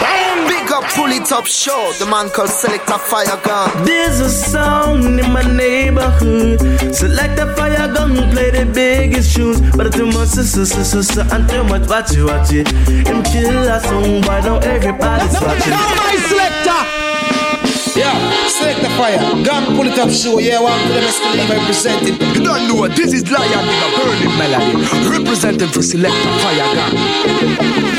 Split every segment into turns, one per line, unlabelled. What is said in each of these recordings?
bang. Big up, pull top show. The man called Selector Fire Gun.
There's a sound in my neighborhood. Select a fire gun, play the biggest tunes. But too much, so, so, so, so, so, and too much, watch it, watch it. Him kill a song, why now everybody's watching.
Now my selector. Yeah, select the fire. Gun pull it up show. Yeah, one to them escalate representing.
You don't know what this is Lion with a burning melody. Representing for select the fire gun.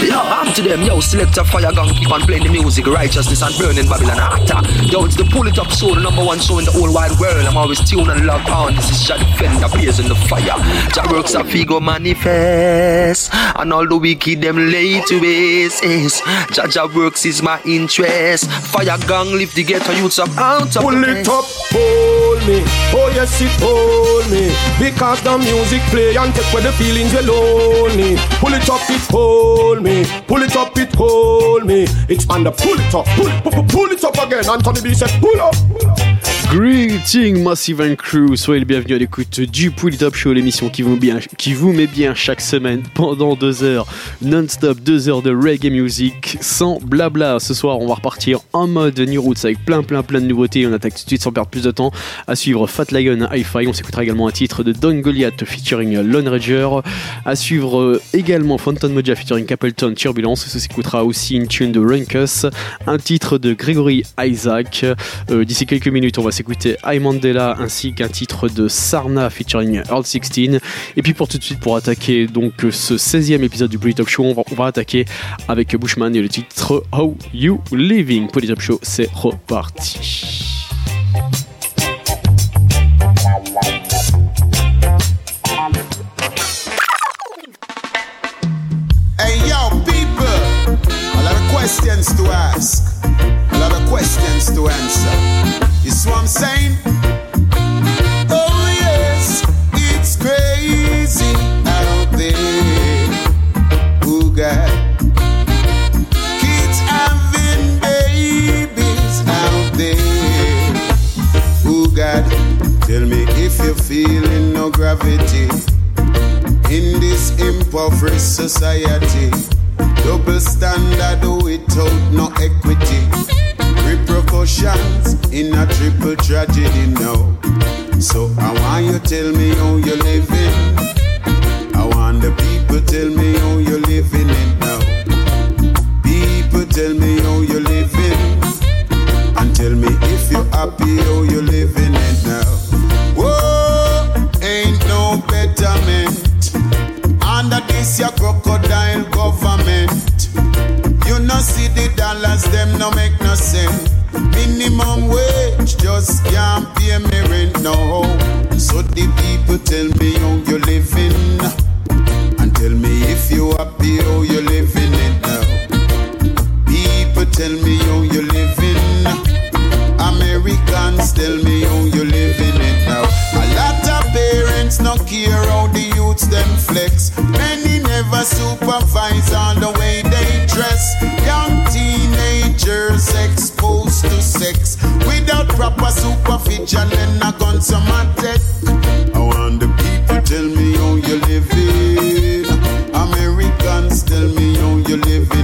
Yo, I'm to them, yo, select a fire gun, keep on playing the music, righteousness and burning Babylon actor. Yo, it's the pull it up show, the number one show in the whole wide world. I'm always tuned and logged on. This is Jah Defender, blazing the fire. Jah works a figo manifest, and all the wicked them lay to waste. Jah Jah works is my interest. Fire gang lift the ghetto youths up out of
Pull it up, hold me. Oh yes, it hold me. Because the music play and take away the feelings you're lonely. Pull it up, it hold me. Pull it up, it hold me. It's under pull it up, pull, pull, pull it up again. Anthony B said pull up. Pull up.
Greeting Massive and Crew, soyez le bienvenu à l'écoute du Pull It Up Show, l'émission qui vous, met bien chaque semaine pendant deux heures non-stop, deux heures de reggae music sans blabla. Ce soir, on va repartir en mode New Roots avec plein plein plein de nouveautés. On attaque tout de suite sans perdre plus de temps à suivre Fat Lion Hi-Fi. On s'écoutera également un titre de Don Goliath featuring Lone Ranger. À suivre également Phantom Moja featuring Capleton Turbulence. Ça s'écoutera aussi une tune de Runkus, un titre de Gregory Isaac. Euh, D'ici quelques minutes, on va s'écouter I Mandela ainsi qu'un titre de Sarna featuring Earl 16. Et puis pour tout de suite, pour attaquer donc ce 16e épisode du Polytop Show, on va, attaquer avec Bushman et le titre How You Living. Polytop Show, c'est reparti.
Questions to ask, a lot of questions to answer. You see what I'm saying? Oh yes, it's crazy out there. Kids having babies out there. Tell me if you're feeling no gravity in this impoverished society. Double standard without no equity. Repercussions in a triple tragedy now. So I want you tell me how you're living. I want the people tell me how you're living it now. People tell me how you're living. And tell me if you're happy how you're living it now. Whoa, ain't no betterment under this your crocodile government. No see the dollars, them no make no sense. Minimum wage just can't pay me rent no. So the people tell me how you living, and tell me if you happy how you living it now. People tell me how you living. Americans tell me how you living no care how the youths them flex. Many never supervise on the way they dress. Young teenagers exposed to sex without proper supervision. Then I gun some attack. I want the people tell me how you living. Americans tell me how you living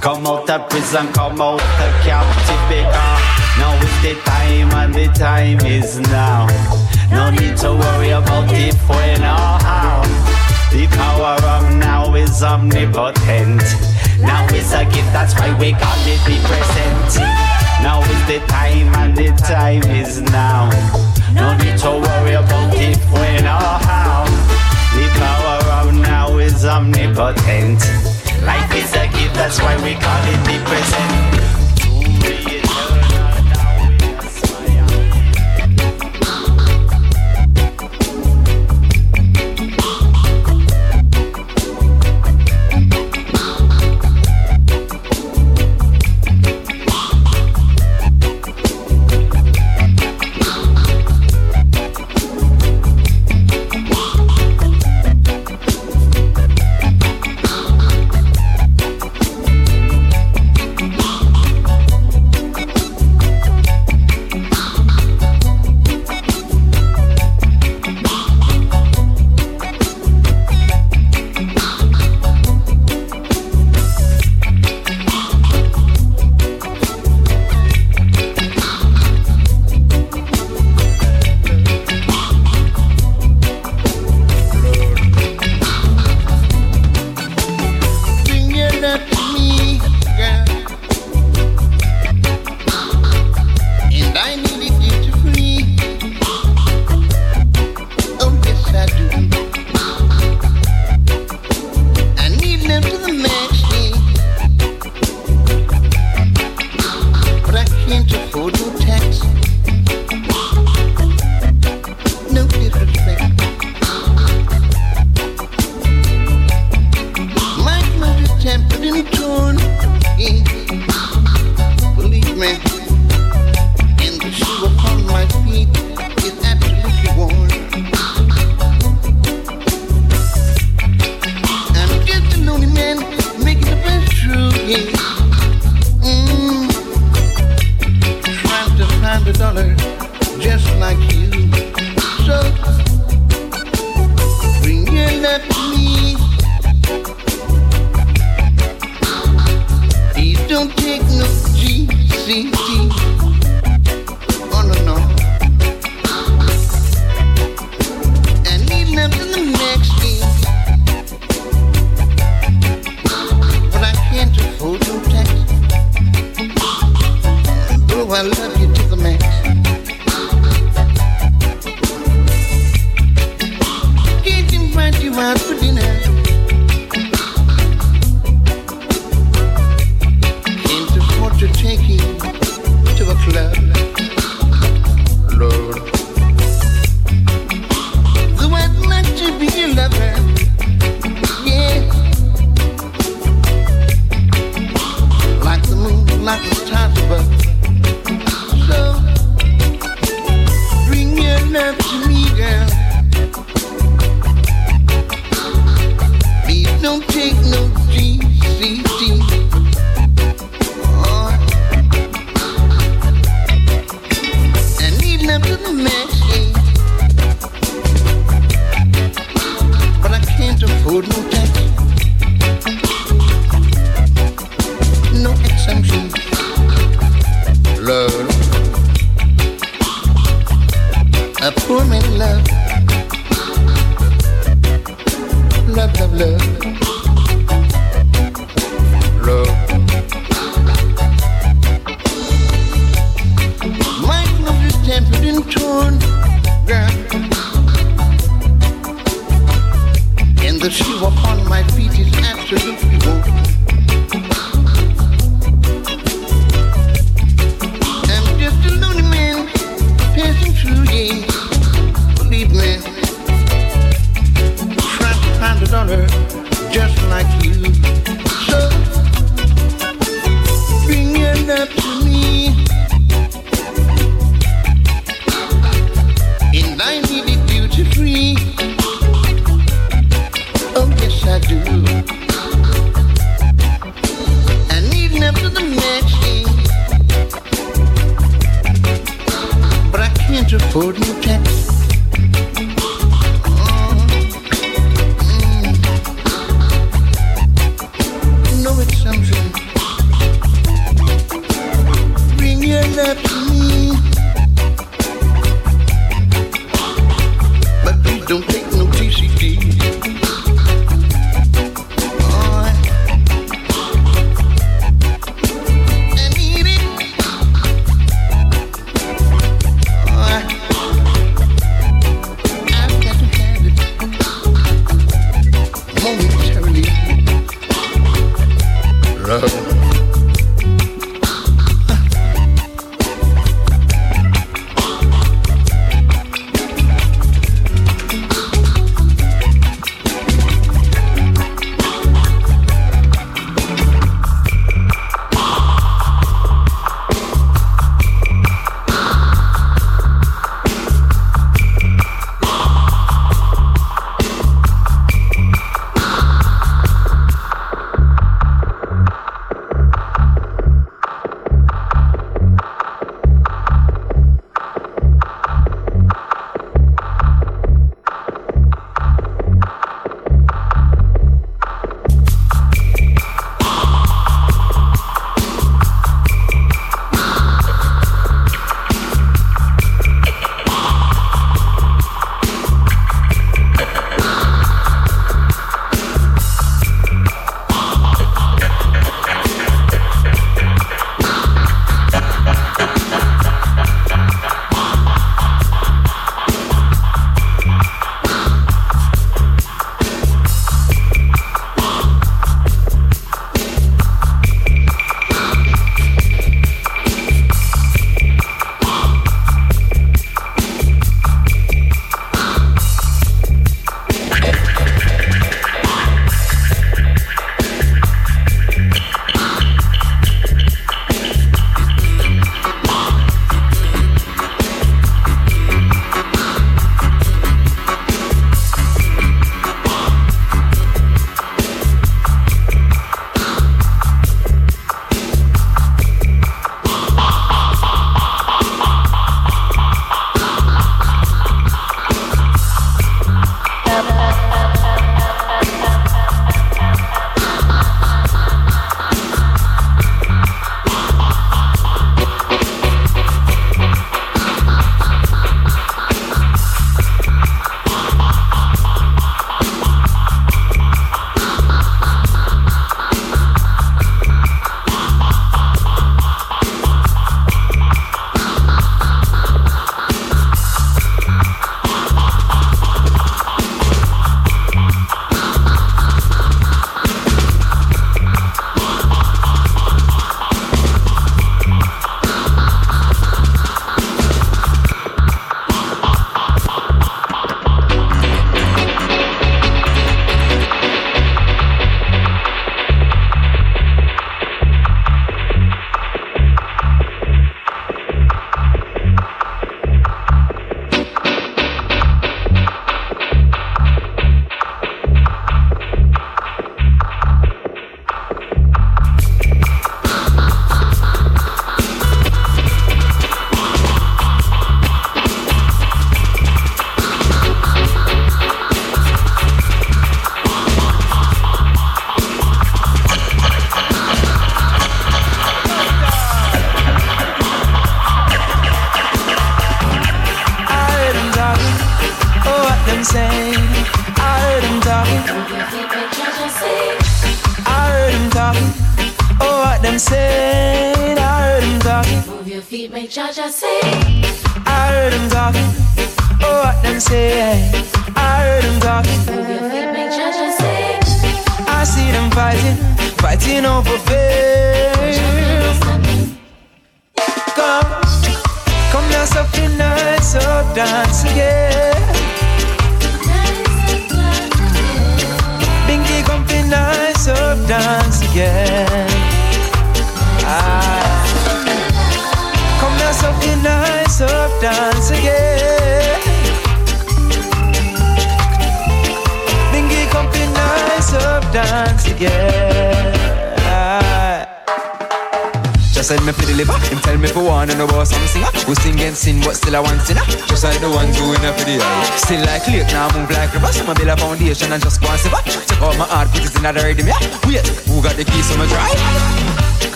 Come out of prison, come out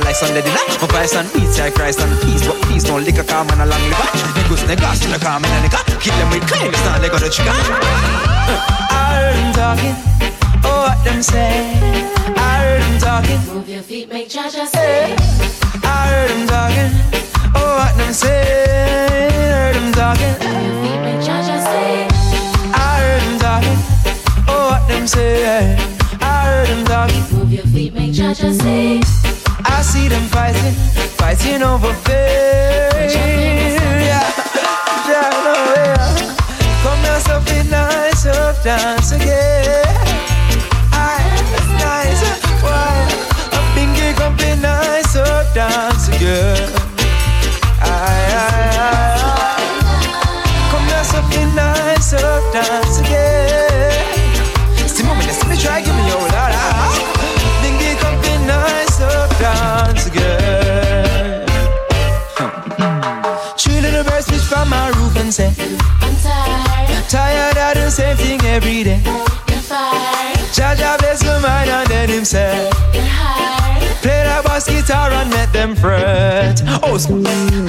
people just to like Sunday dinner. Me vice and beats like Christ and peace, but peace don't lick a calm and a long liver. Niggas niggas in the calm and a nigga. Kill them with claim, it's not like on the trigger.
I heard them talking, oh what them say. I heard them talking.
Move your feet, make Jaja say.
I heard them talking, oh what them say. I heard them talking.
Move your feet, make Jaja say.
I heard them talking, oh what them say. I heard them talking.
Move your feet, make Jaja say.
I see them fighting, fighting over fame. Guitar and let them fret. Oh.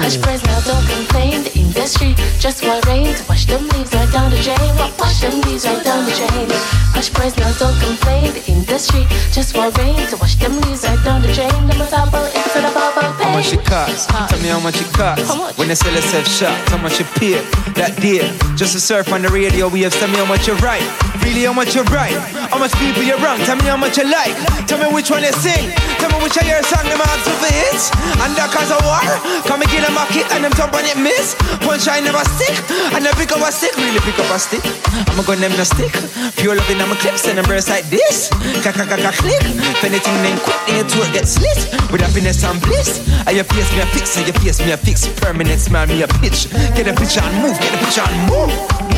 Hush, praise now, don't complain. The industry just want rain to wash them leaves right down the drain. Wash them leaves right down the drain. Hush, praise now, don't complain. The industry just want rain to wash them leaves right down the drain. A topple, it's a bubble
How much it cost? Tell me how much it cost.
How much?
When they sell a self shop, how much you pay? That deal. Just to surf on the radio, we have tell me how much you write. Really, how much you write? How much people you wrong? Tell me how much you like. Tell me which one you sing. Tell me which of your song them ask for hits. And that cause of war. Come again a market and them top on it miss. Punchline never stick. And they pick up a stick. Really pick up a stick. I'ma gun them no stick. Pure loving on my clips and them burst like this. Kaka click. If anything then quick, then your throat gets slit. With happiness and bliss. And your face me a fix, and your face me a fix. Permanent smile me a pitch. Get a picture and move, get a picture and move.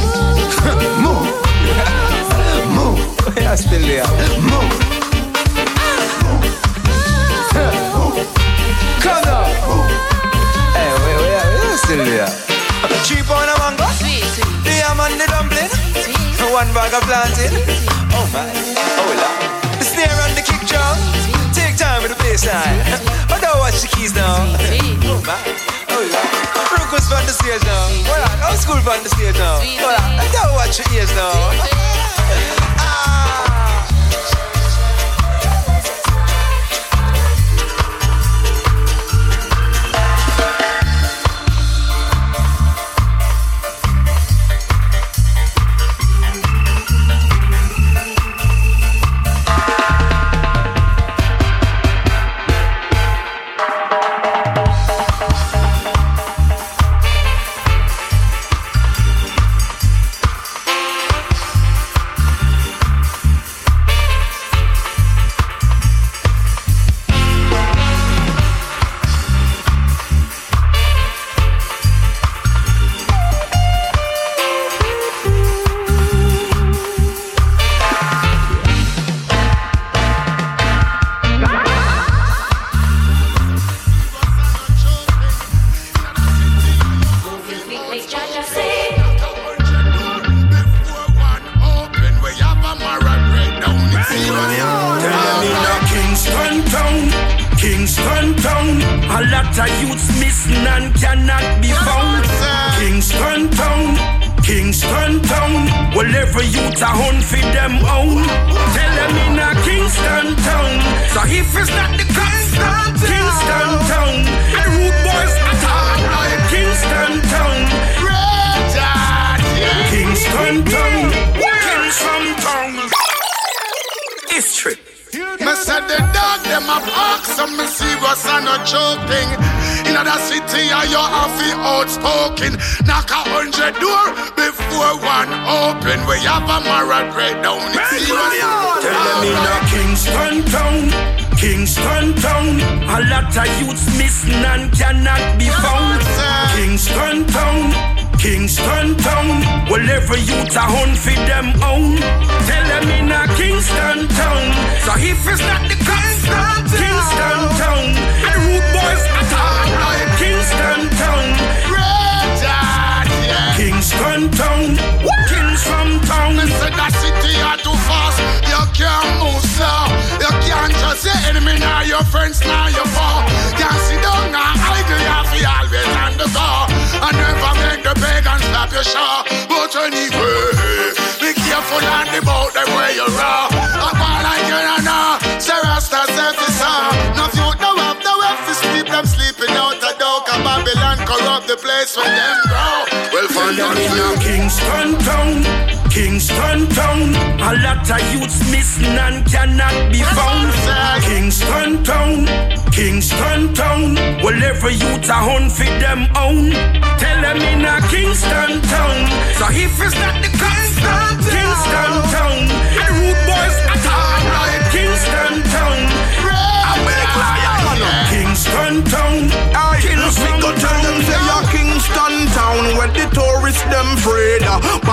move. move. Yeah, still there. Move. Come on. Hey, still there. Mango. The yam and the dumpling. One bag of plantain. Oh my. Oh Lord. Uh, the snare and the kick drum. Take time with the bassline. But don't watch the keys now. Oh my. Rook was on the stage now. Hold on. Old school on the stage now. Hold on. I Don't watch your ears now. Ah.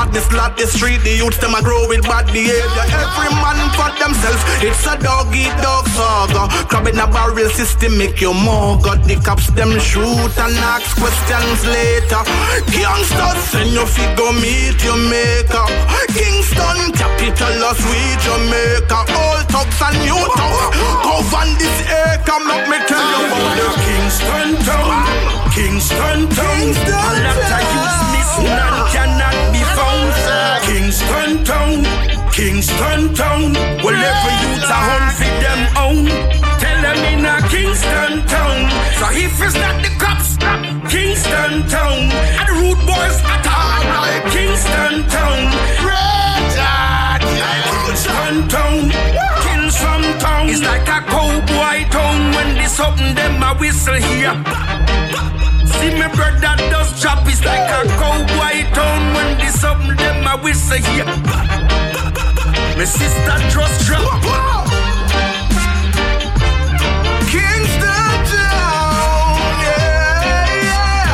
Badness lot the street, the youths them a grow with bad behavior. Every man for themselves, it's a dog eat dog saga. Crab in a barrel system make you more. Got the cops them shoot and ask questions later. Gangsters send you fi go meet your maker. Kingston capital of sweet Jamaica. All thugs and new thugs govern this acre. Make me tell you about the
Kingston town, Kingston town. A lot of youths missing and cannot. Kingston town, Kingston town. Well, every youth a hunt for them own. Tell them in a Kingston town. So if it's not the cops, Kingston town. And the root boys attack like Kingston town. Kingston town, Kingston town. It's like a cowboy town when this something them a whistle here. See me brother does chop, it's like a cowboy town when this something them a whistle here. My sister trust drop.
Kingston town, yeah, yeah.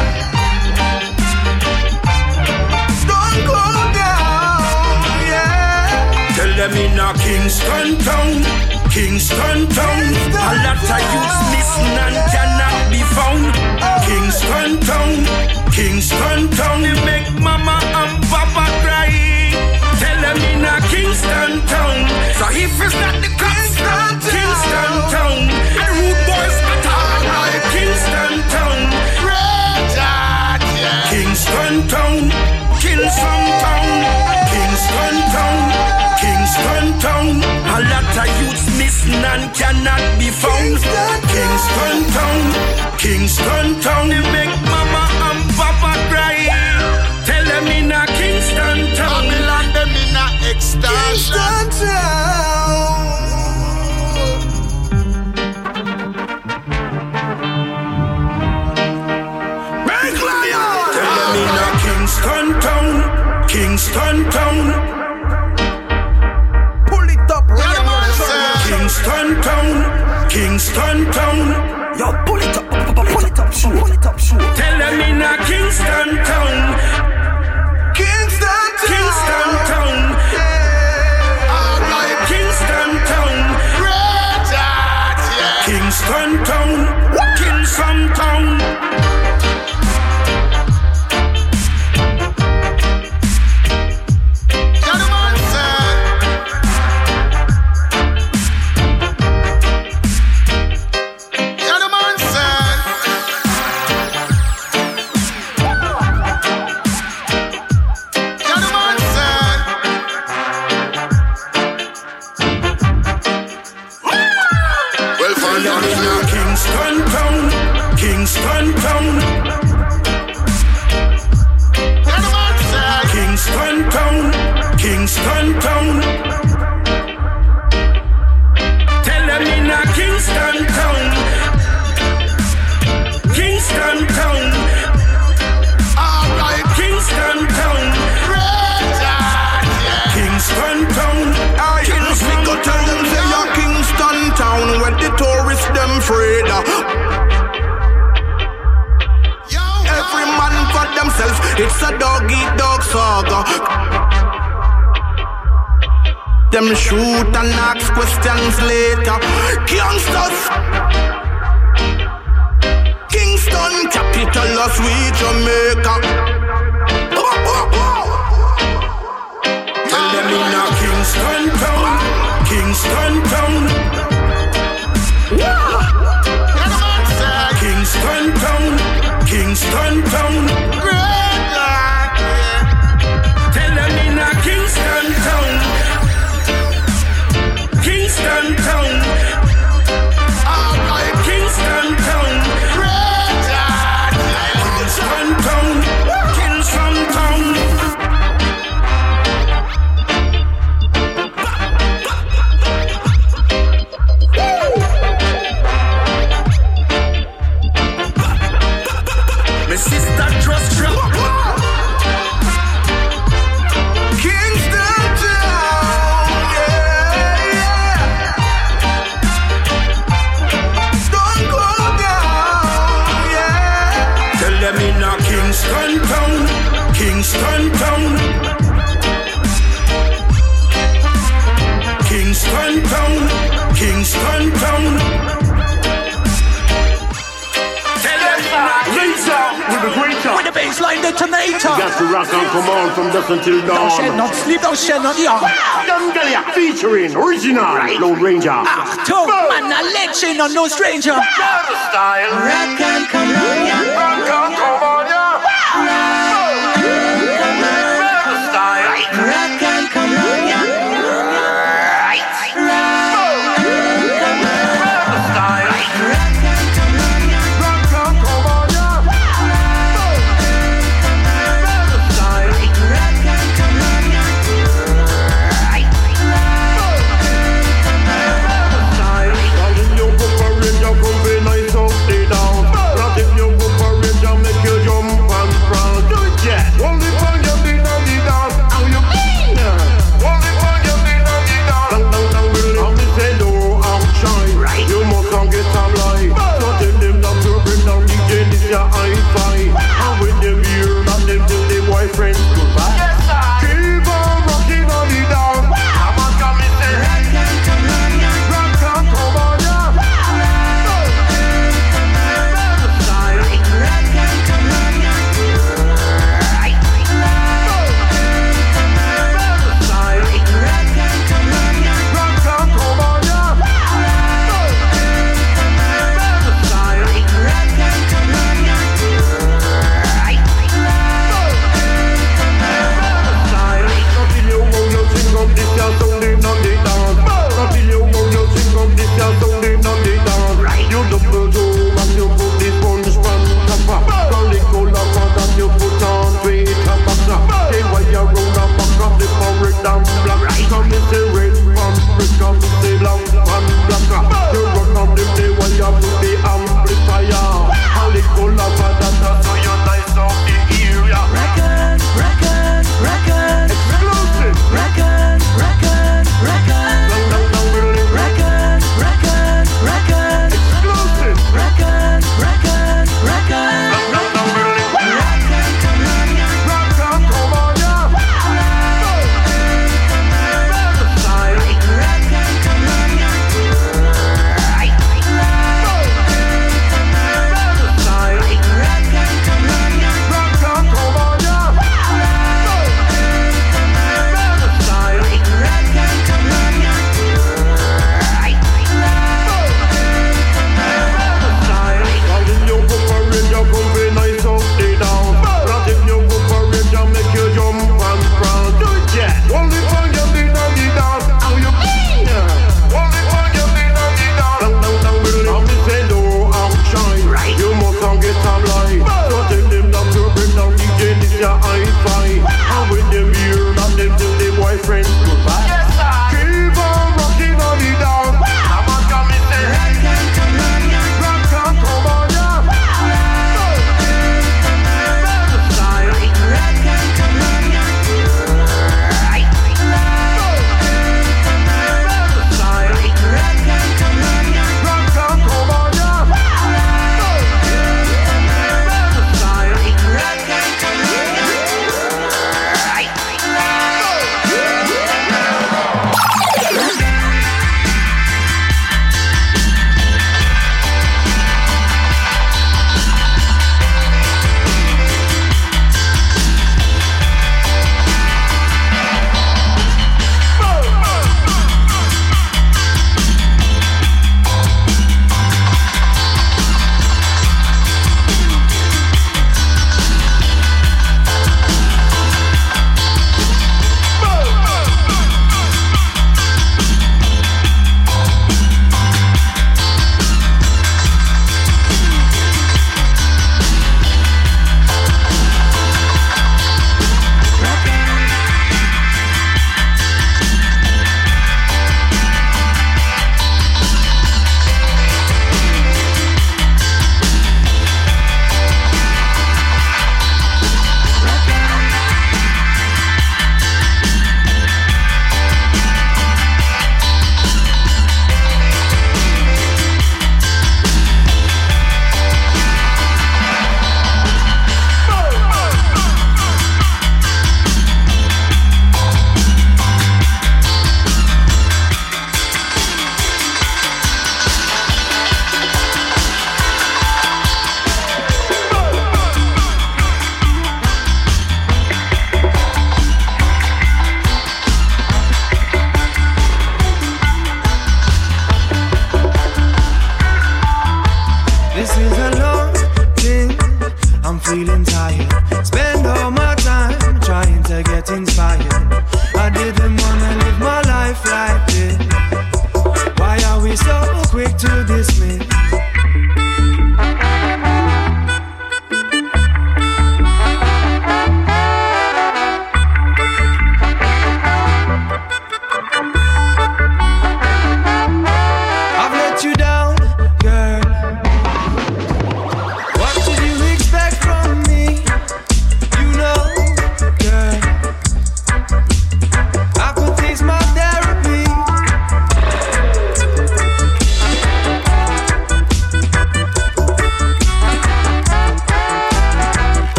Don't go down, yeah.
Tell them in a Kingston town, Kingston town. A lot of youths missing and cannot be found. Kingston town, Kingston town. They make mama and papa cry. Tell them in a Kingston town. So if it's not the Kingston, Kingston town. And root boys attack like Kingston town. Kingston town, Kingston town, Kingston town, Kingston town. A lot of youths missing and cannot be found. Kingston town, Kingston town. They make mama and papa cry. Tell them in a Kingston town.
Babylon them in a extortion.
Tell them in Kingston town, Kingston town. Kingston town, Kingston town.
Yo, pull it up, pull it up, sure, pull it up, sure.
Tell them in a Kingston town,
Kingston town,
Kingston town. Kingston town, Kingston town, Kingston town. Them
shoot and ask questions later. Gangsters. Kingston, capital of sweet Jamaica.
Oh. Tell them in a Kingston town, Kingston town. Kingston town, Kingston town.
it's like detonator.
You got to rock and come on from dusk until dawn.
Don't shed, not sleep, don't shed, not
young. Dungalia featuring original right. Lone Ranger.
Achtung, man, a legend no stranger.
Style.
Rock and come on, yeah.
Rock and come on, yeah.
Rock.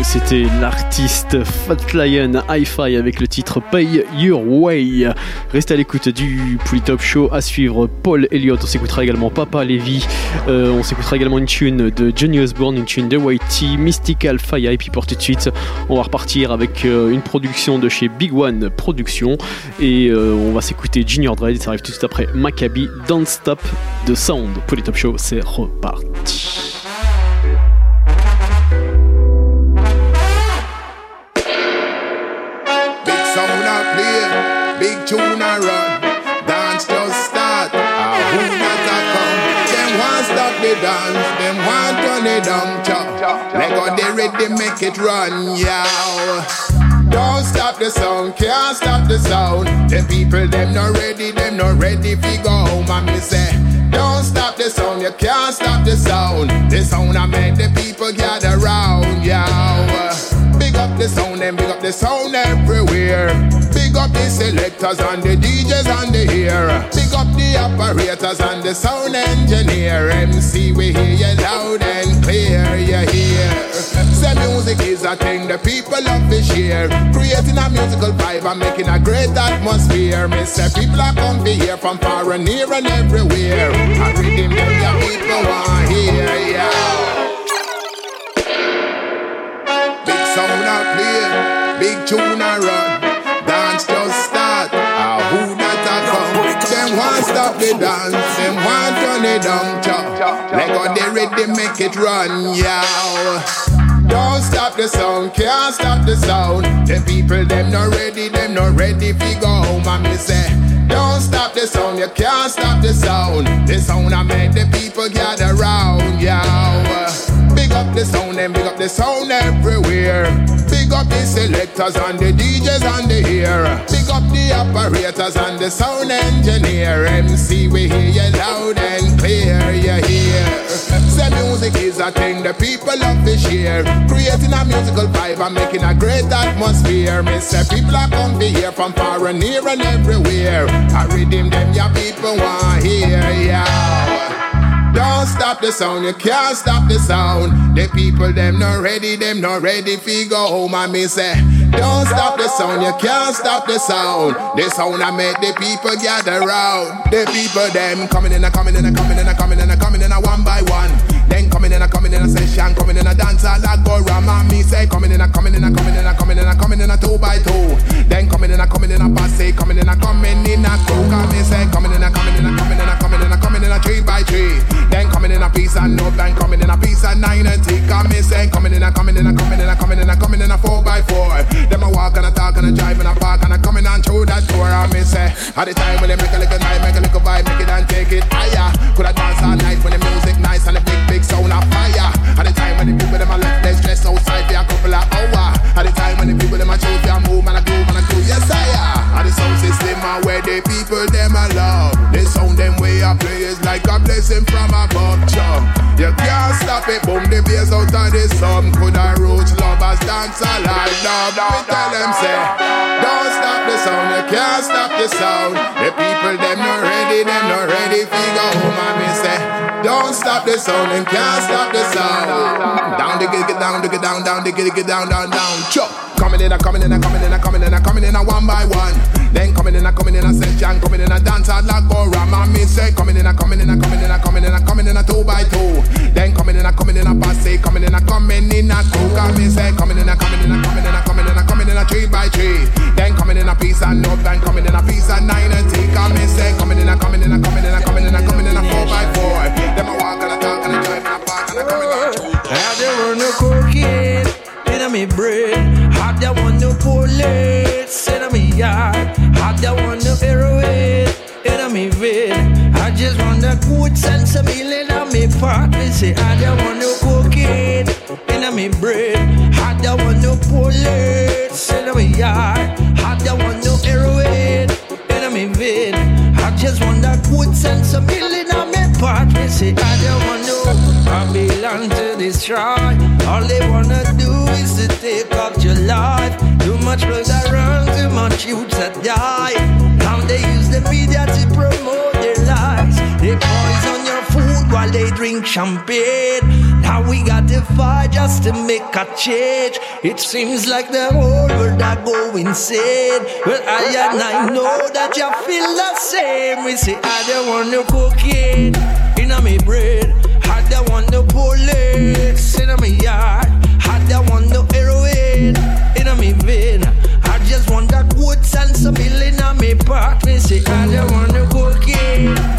C'était l'artiste Fat Lion Hi-Fi avec le titre Pay Your Way. Restez à l'écoute du Polytop Show. À suivre Paul Elliott. On s'écoutera également Papa Levy. Euh, on s'écoutera également une tune de Johnny Osborne, une tune de Whitey, Mystical Fire. Et puis pour tout de suite, on va repartir avec euh, une production de chez Big One Productions. Et euh, on va s'écouter Junior Dread. Ça arrive tout de suite après Maccabi Don't Stop de Sound. Polytop Show, c'est reparti.
Run. Dance just start. Ah, who not a come? Them want stop the dance, them want turn it down. Chop. Let go the rhythm, make it run, yeah. Don't stop the sound, can't stop the sound. The people them not ready, them not ready fi go home. And me say, don't stop the sound, you can't stop the sound. The sound I make the people gather round, yeah. The sound and big up the sound everywhere. Big up the selectors and the DJs and the ear. Big up the operators and the sound engineer. MC, we hear you loud and clear, you hear. Say music is a thing the people love to share. Creating a musical vibe and making a great atmosphere. Me say people are come to hear from far and near and everywhere. I read them, people want hear, yeah. Big tune a run. Dance just start. Ah, who that a come? Them want stop the dance, them want turn it down. Chop. Let go the rhythm, make it run, yeah. Don't stop the sound, can't stop the sound. The people them not ready, them not ready fi go home. And me say, don't stop the sound, you can't stop the sound. The sound I make the people gather round, yeah. Big up the sound and big up the sound everywhere. Big up the selectors and the DJs and the ear. Big up the operators and the sound engineer. MC, we hear you loud and clear, you hear. Say music is a thing the people love to share. Creating a musical vibe and making a great atmosphere. Me say people are come to hear from far and near and everywhere. I redeem them, your people want hear, yeah. Don't stop the sound, you can't stop the sound. The people them not ready, them not ready fi go home I me say Don't stop the sound, you can't stop the sound. The sound I make the people gather round. The people them coming in a coming in a coming in a coming in a coming in a one by one. Then coming in a coming in a session, coming in a dance all that go ram me say coming in a coming in a coming in a coming in a coming in a two by two. Then coming in a coming in a passe, coming in a coming in a crew. Come me say coming in a coming in a coming in a coming in a coming in a three by three. Then coming in a piece and no then coming in a piece and nine and take Come me say coming in a coming in a coming in a coming in a coming in a four by four. Them a walk and a talk and a drive and a park and a coming on through that door. And me say at the time when they make a little night, make a little vibe, make it and take it higher. Could I dance all night when the music nice and the big big sound of fire. At the time when the people them a left they stress outside for a couple of hours. At the time when the people them a choose a move and a groove and a groove, yes I am. At the sound system where the people them a love. The sound them way I play is like a blessing from above. Chum. You can't stop it, boom the bass out of the sun. Could I roots lovers dance alive? Love, we tell them say, don't stop the sound. You can't stop the sound. The people them not ready, them not ready. Figure home and me say, don't stop the sound and can't stop the sound. Down, dig it, get down, dig it down, down, dig it, down, down, down. Chop. Coming in, a coming in, a coming in, a coming in, a coming in, a one by one. Then coming in, a coming in, a session, coming in, a dance, a like go ram. And me say, coming in, a coming in, a coming in, a coming in, a coming in, a two by two. Then coming in, a coming in, a passe, coming in, a coming in, a two. And me say, coming in, a coming in, a coming in, a coming in, a coming in, a three by three. Then coming in, a piece and no, then coming in, a piece and nine and take. And me say, coming in, a coming in, a coming in, a coming in, a coming in, a four by four. Them a walk and a talk and a drive and a park and a coming on through.
Have they run no cocaine in me brain? Have they want no bullets in me yard? Have they want no heroin in me vein? I just want the good sense of healing on me part. Me say, have they want no cocaine in me brain? Have they want no bullets in me yard? Have they want no heroin in me vein? I just want that good sense of me part. Me say, I don't want no Babylon to destroy. All they wanna do is to take up your life. Too much blood that run, too much youth that die. Now they use the media to promote their lies. They poison your while they drink champagne. Now we got to fight just to make a change. It seems like the whole world are going insane. But I and I know that you feel the same. We say I don't want no cocaine in me brain. I don't want no bullets in me yard. I don't want no heroin in me vein. I just want that good sense of healing on me. Me say I don't want no cocaine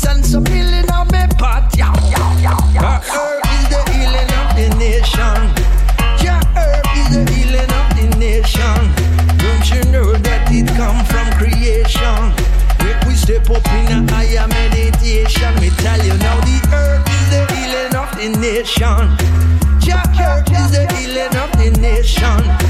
sense of healing on me part. Yeah, yeah, yeah, yeah. Herb is the healing of the nation. Yeah, herb is the healing of the nation. Don't you know that it come from creation? If we step up in a higher meditation, me tell you now the earth is the healing of the nation. Yeah, earth is the healing of the nation.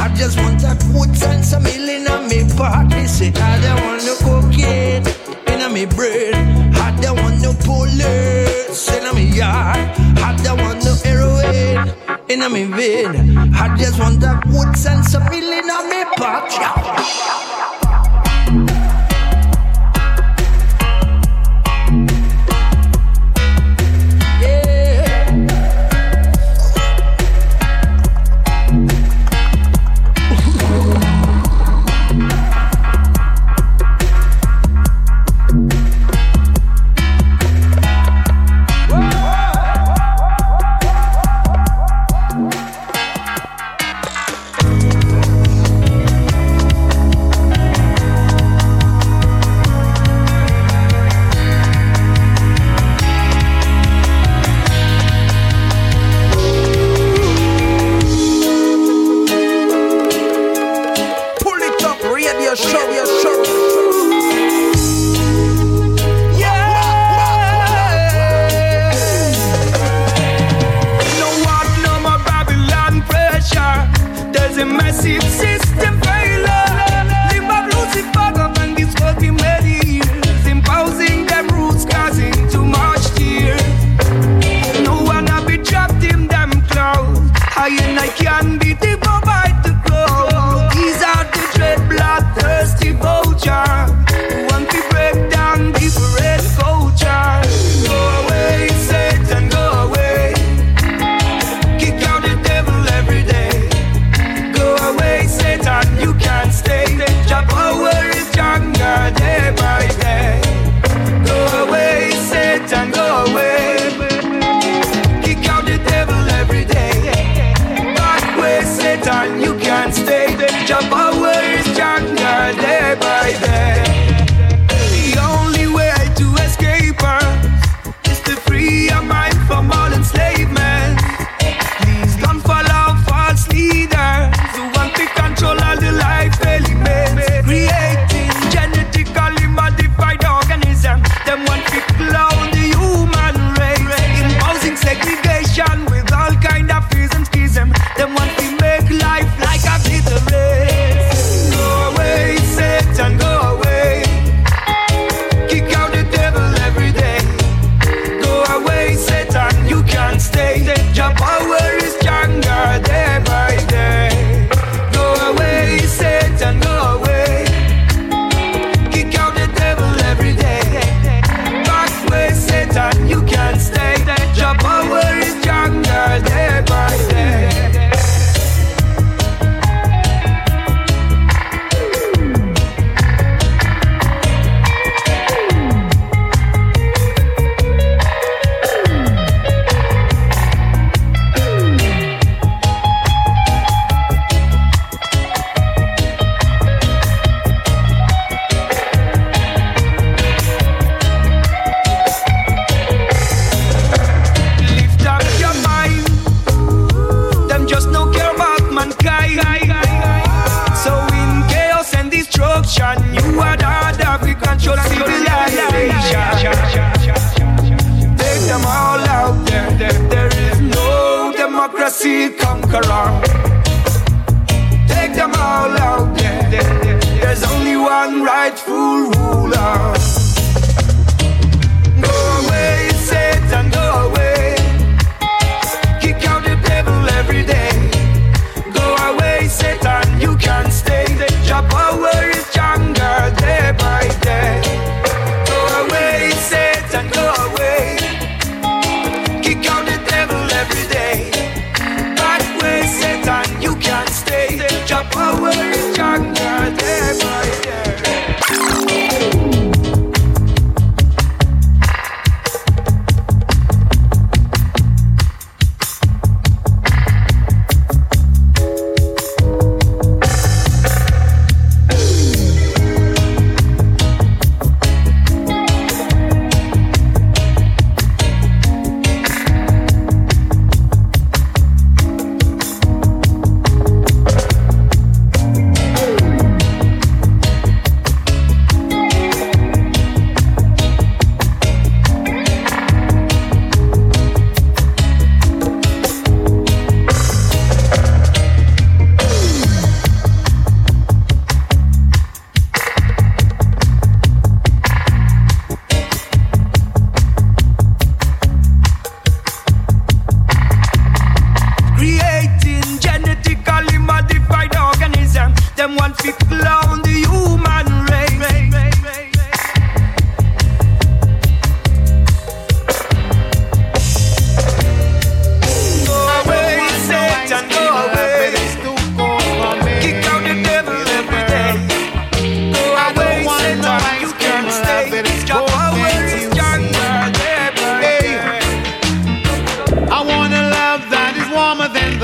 I just want that woods and some ill in me party. Say, I don't want no cocaine in my brain. I don't want no bullets in my yard. I don't want no heroin in my vein. I just want that woods and some ill in me party.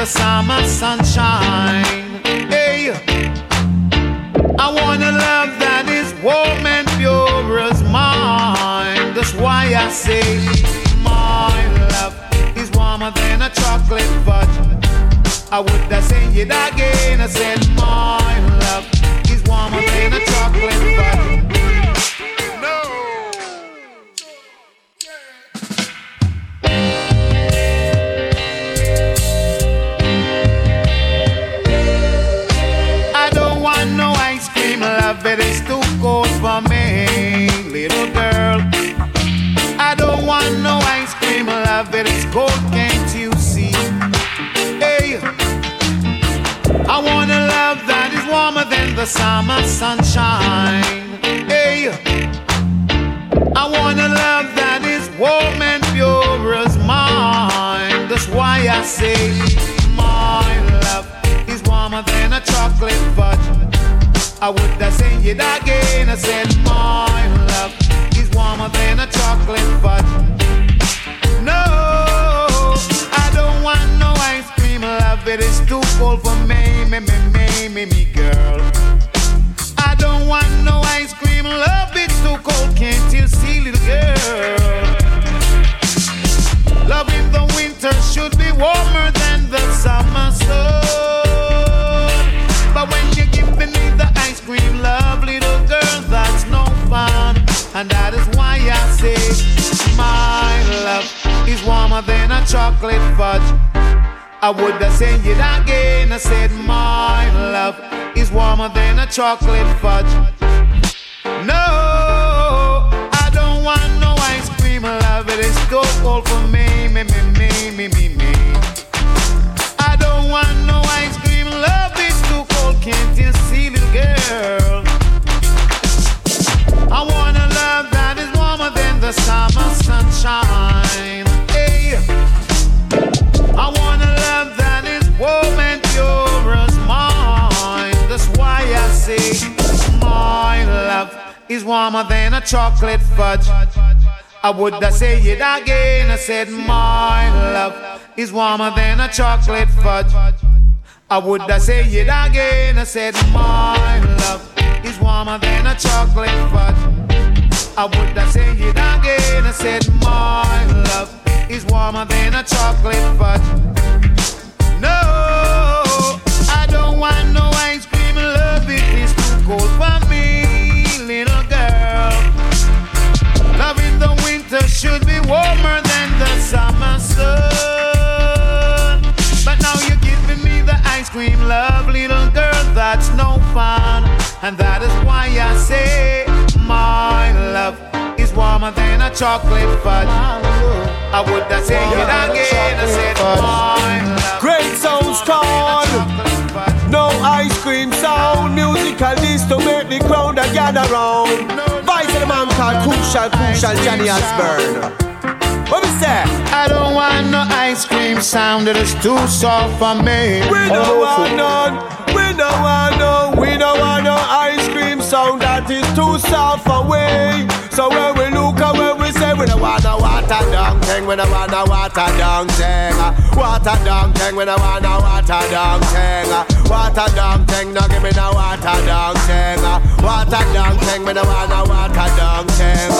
Summer sunshine. Hey, I want a love that is warm and pure as mine. That's why I say my love is warmer than a chocolate fudge. I would have said it again. I said my love is warmer than a chocolate fudge. Love it is cold, can't you see? Hey, I want a love that is warmer than the summer sunshine. Hey, I want a love that is warm and pure as mine. That's why I say my love is warmer than a chocolate fudge. I would have said it again. I said my love is warmer than a chocolate fudge. No, I don't want no ice cream. Love it is too cold for me, me, me, me, me, me, girl. I don't want no ice cream. Love it's too cold. Can't you see, little girl? Love in the winter should be warmer than the summer sun. Warmer than a chocolate fudge. I would have said it again. I said my love is warmer than a chocolate fudge. No, I don't want no ice cream. Love it is too cold for me, me, me, me, me, me, me. I don't want no ice cream. Love is too cold. Can't you see, little girl? I want a love that is warmer than the summer sunshine. I want a love that is warm and pure as mine. That's why I say my love is warmer than a chocolate fudge. I would have said it again. I said my love is warmer than a chocolate fudge. I would have said it again. I said my love is warmer than a chocolate fudge. I would have said it again. I said my love is warmer than a chocolate fudge. No, I don't want no ice cream. Love it is too cold for me, little girl. Love in the winter should be warmer than the summer sun. But now you're giving me the ice cream, love, little girl. That's no fun, and that is why I say my love warmer than a chocolate fudge. I would have said it again. I said my love.
Great sounds call. No ice cream sound. Musical this to make the crowd a gather round. Vice of the man called Crucial, Crucial Johnny Osborne. What we say?
I don't want no ice cream sound that is too soft for me.
We don't want none. We don't want no. We don't want no ice cream sound that is too soft for we. So when we look water down thing, we don't want no water down thing. Water down thing, we don't want no water down thing. Water down thing, no give me no water down thing. Water down thing, we don't want no water down thing.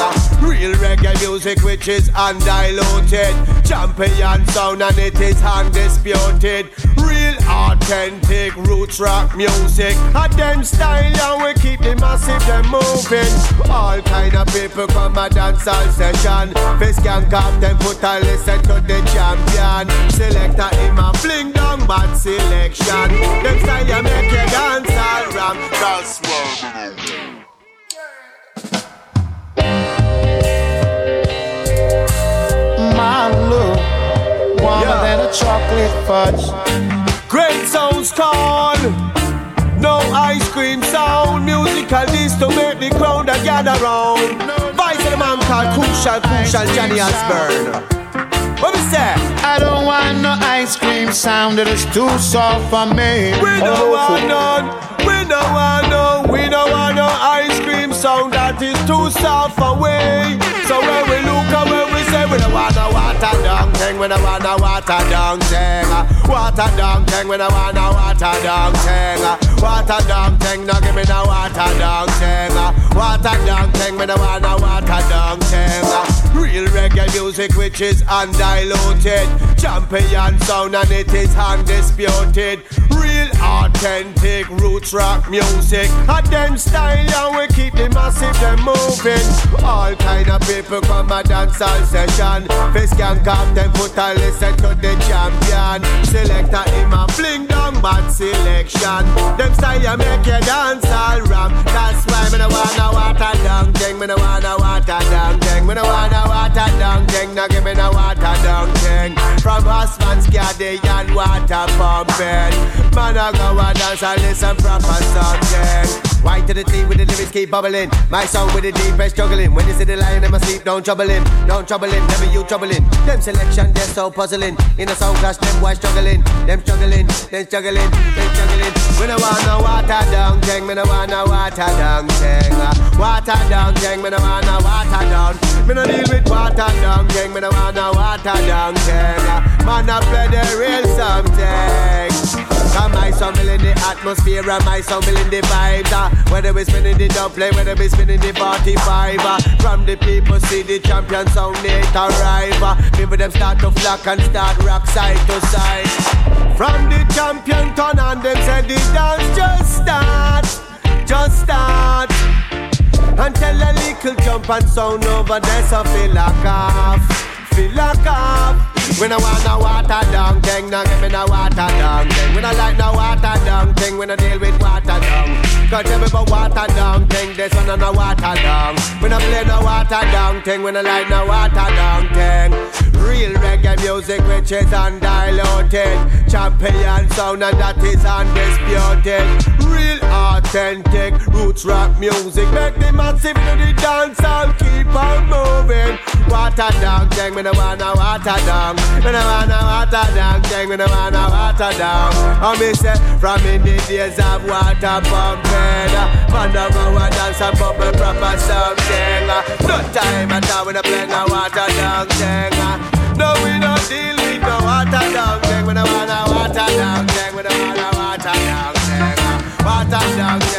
Real reggae music which is undiluted, champion sound and it is undisputed. Real authentic roots rock music, a them style and we keep the massive them moving. All kind of people come a dance all session. Fisk can come them put a listen to the champion. Selector him a fling down bad selection. Them style you make you dance all wrong. That's what.
My love, warmer than a chocolate fudge.
Great sounds call. No ice cream sound, musical this to make the crowd gather round. Vice of the man called Crucial, Crucial Johnny Osborne. What we say?
Oh, I don't want no ice cream sound that is too soft for me.
We don't want none. We don't want no. We don't want no ice cream sound that is too soft away. So when we look at when we say we don't want no water down thing, we don't want no water down thing. Ah. Water down thing, we don't want no water down thing. Ah. Water down thing, no give me no water down thing. Ah. Water down thing, we don't want no water down thing. Real reggae music which is undiluted. Champion sound and it is undisputed. Real authentic roots rock music. And them style and we keep the massive them moving. All kind of people come a dance all session. Face can come them put a listen to the champion. Selector him a fling down bad selection. Them style make you dance all ram. That's why me no wanna water down thing. Me no wanna water down thing. Me no wanna water down thing. Now give me no water down thing. From husband's caddy and water pumping. Man I go and dance and listen proper something. White to the T with the lyrics keep bubbling. My song with the deepest juggling. When you see the lion in my sleep, don't trouble him. Don't trouble him, never you troubling. Them selection, they're so puzzling. In a sound clash, them boys struggling. Them struggling, them struggling, them struggling. We no want no water down thing, me no want no water down. Uh, Water down thing, me no want no water down. Me no deal with water down thing, me no want no water down thing. Uh, Man, I play the real something. Cause my song in the atmosphere and my song in the vibes. Uh, whether we spinning the play, whether we spinning the 45. Uh, from the people see the champion sound it arrive. Uh, people them start to flock and start rock side to side. From the champion turn on them say the dance just start, just start. And tell a little jump and sound over there so feel like off, feel like off. When I want no water down thing, no give me no water down thing. We no like no water down thing, when I deal with water down. Cause tell me about water down thing, this one no no water down. When I play no water down thing, we no like no water down thing. Real reggae music which is undiluted. Champion sound and that is undisputed. Real authentic roots rock music. Make the massive to the dance and keep on moving. Water down thing, me no want no water down. Me no want no water down thing, me no want no water down. And me say from in the days of water pumping, man don't go dance and bubble proper something. No time at all we no play no water down thing. No we don't deal with no water down thing. We no want no water down thing. We no want down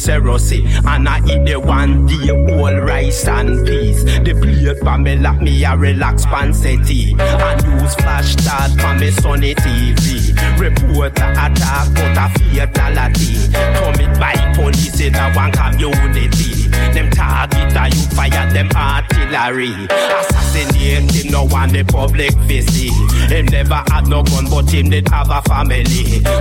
Serosi. And I
eat the one day whole rice and peas. The plate for me like me a relax pansety. And use flash start for me sunny TV. Reporter attack, but a fatality. Commit by police in a one community. Them target a you fire them artillery. Assassinate him, no one the public see. Him never had no gun, but him did have a family.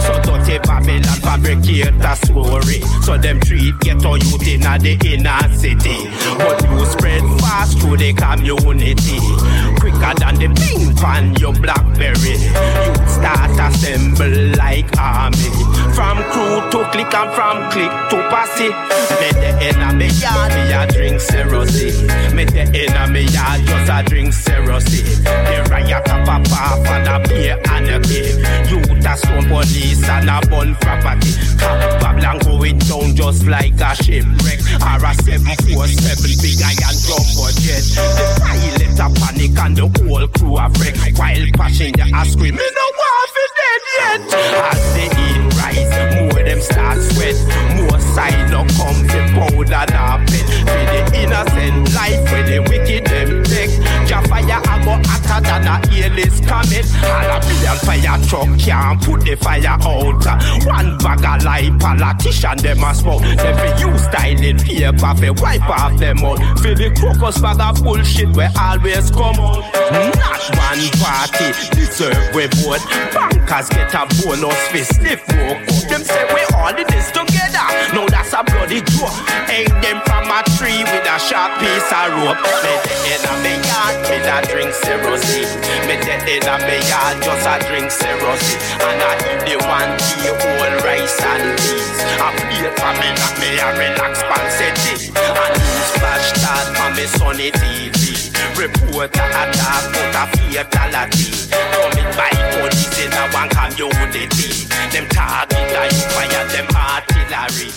So dirty Babylon fabricate a story. So them treat ghetto youth in the inner city. But you spread fast through the community. Quicker than the ping pan your blackberry. You start assemble like army. From crew to click and from click to posse. Let the enemy yard, me a drink seriously. Me the enemy yard just a drink seriously. The riot a pop and a pay anarchy. Youth a stone police and a bun property. Cap Babylon going down just like a shipwreck. Or a 747 big iron jumbo jet. The pilot a panic and the whole crew a wreck. While passenger a scream, me no want fi dead yet. As the heat rise, more them start sweat. More side no come fi powder na pet. For the innocent life where the wicked them take. Fire a go hotter than a airless comet. All a million fire truck can't put the fire out. One bag of life politician them a smoke. Them fi use styling paper fi wipe off them out. For the crocus bag of bullshit we always come out. Nash one party deserve we vote. Bankers get a bonus fi stiff work. Them say we all in this together. No, that's a bloody joke. Hang them from a tree with a sharp piece of rope. The in a yard, me da drink seriously. Me the in a me yard, just a drink seriously. And I eat the one tea, whole rice and peas. I plate for me, not me a relax pansety. And news flash start for me sunny TV. Reporter attack, put a fatality. Coming by police in a one community. Them target you fire them artillery.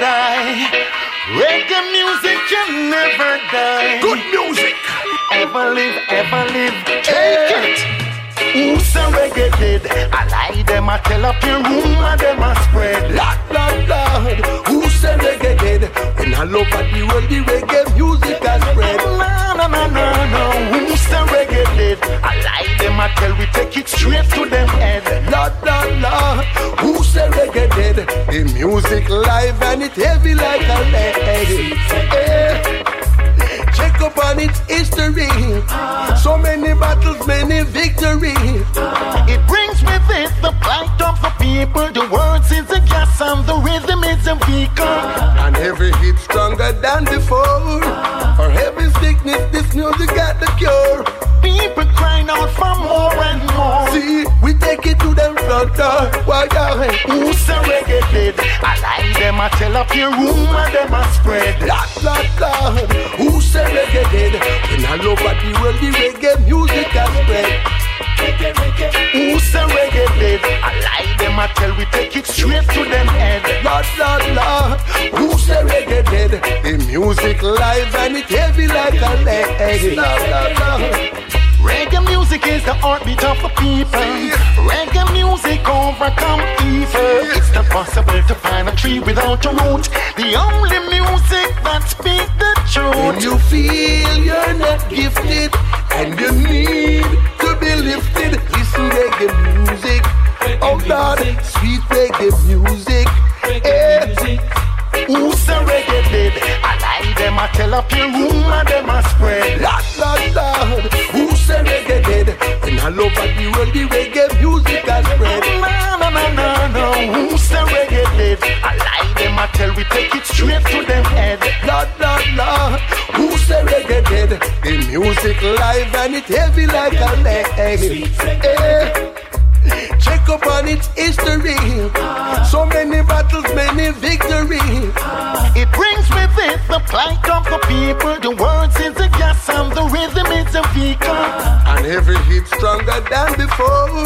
Die. Reggae music can never die. Good music, ever live, ever live. Take it. Who say reggae dead? I lie them, I tell up your rumor, them a spread. Lord, Lord, Lord. Who say reggae dead? When all over the world the reggae music has spread. No, no, no, no, no. Who say reggae dead? I lie them, I tell we take it straight to them head. Lord, Lord, Lord. Who say reggae dead? The music live and it heavy like a lead. Eh. Check up on its history. So many battles, many victories. It brings with it the plight of the people. The words is a gas and the rhythm is a vehicle. And every hit stronger than before. Sickness, this music got the cure. People crying out for more and more. See, we take it to them front door. Uh, why you Who say reggae dead? I lie them, I tell up your rumor, them a spread. Lord, Lord, Lord. Who say reggae dead? When all over the world the reggae music has spread. Who say reggae dead? I lie them, I tell we take it straight to them head. Lord, Lord, Lord. Who say reggae dead? The music live and it heavy like a lead. Lord, Lord, Lord. Reggae music is the heartbeat of the people. Reggae music overcome evil. It's not possible to find a tree without a root. The only music that speaks the truth. When you feel you're not gifted and you need be lifted, listen reggae music. Oh Lord, sweet reggae music. Eh. Who say reggae dead? I lie them, I tell up your rumor, them a spread. Lord, Lord, Lord. Who say reggae dead? When all over the world the reggae music has spread. No, no, no, no, no. Who say reggae dead? I lie them, I tell we take it straight to them head. Lord, Lord, Lord. Who say reggae dead? The
Music live and it heavy like a lead. Eh. Check up on its history. So many battles, many victories.
It brings with it the plight of the people. The words is a gas and the rhythm is a vehicle.
And every hit stronger than before.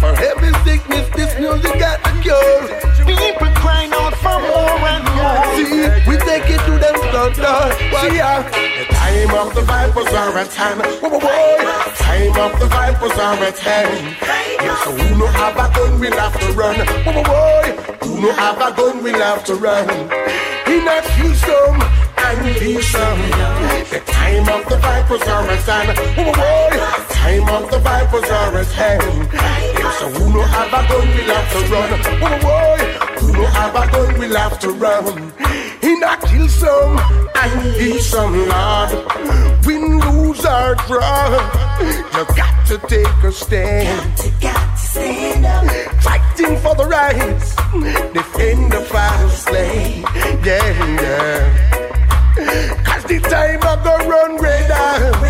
For every sickness, this music got a cure.
People crying out for more and more.
See, we take it to them standard. See ya. The time of the vipers are at hand. Whoa, whoa, whoa. Time of the vipers are at hand. Yes, so who no have a gun will have to run. Whoa, whoa, whoa. Who no have a gun will have to run. He not kill some and be some. The time of the vipers are at hand. Whoa, whoa, whoa. Time of the vipers are at hand. Yes, so who no have a gun will have to run. Whoa, whoa, whoa. No have a gun will have to run. He not kill some and be some Lord. Win, lose or draw, you got to take a stand. Got to, stand up. Fighting for the rights, defend the father's slave. Yeah, yeah. Cause the time I go run red.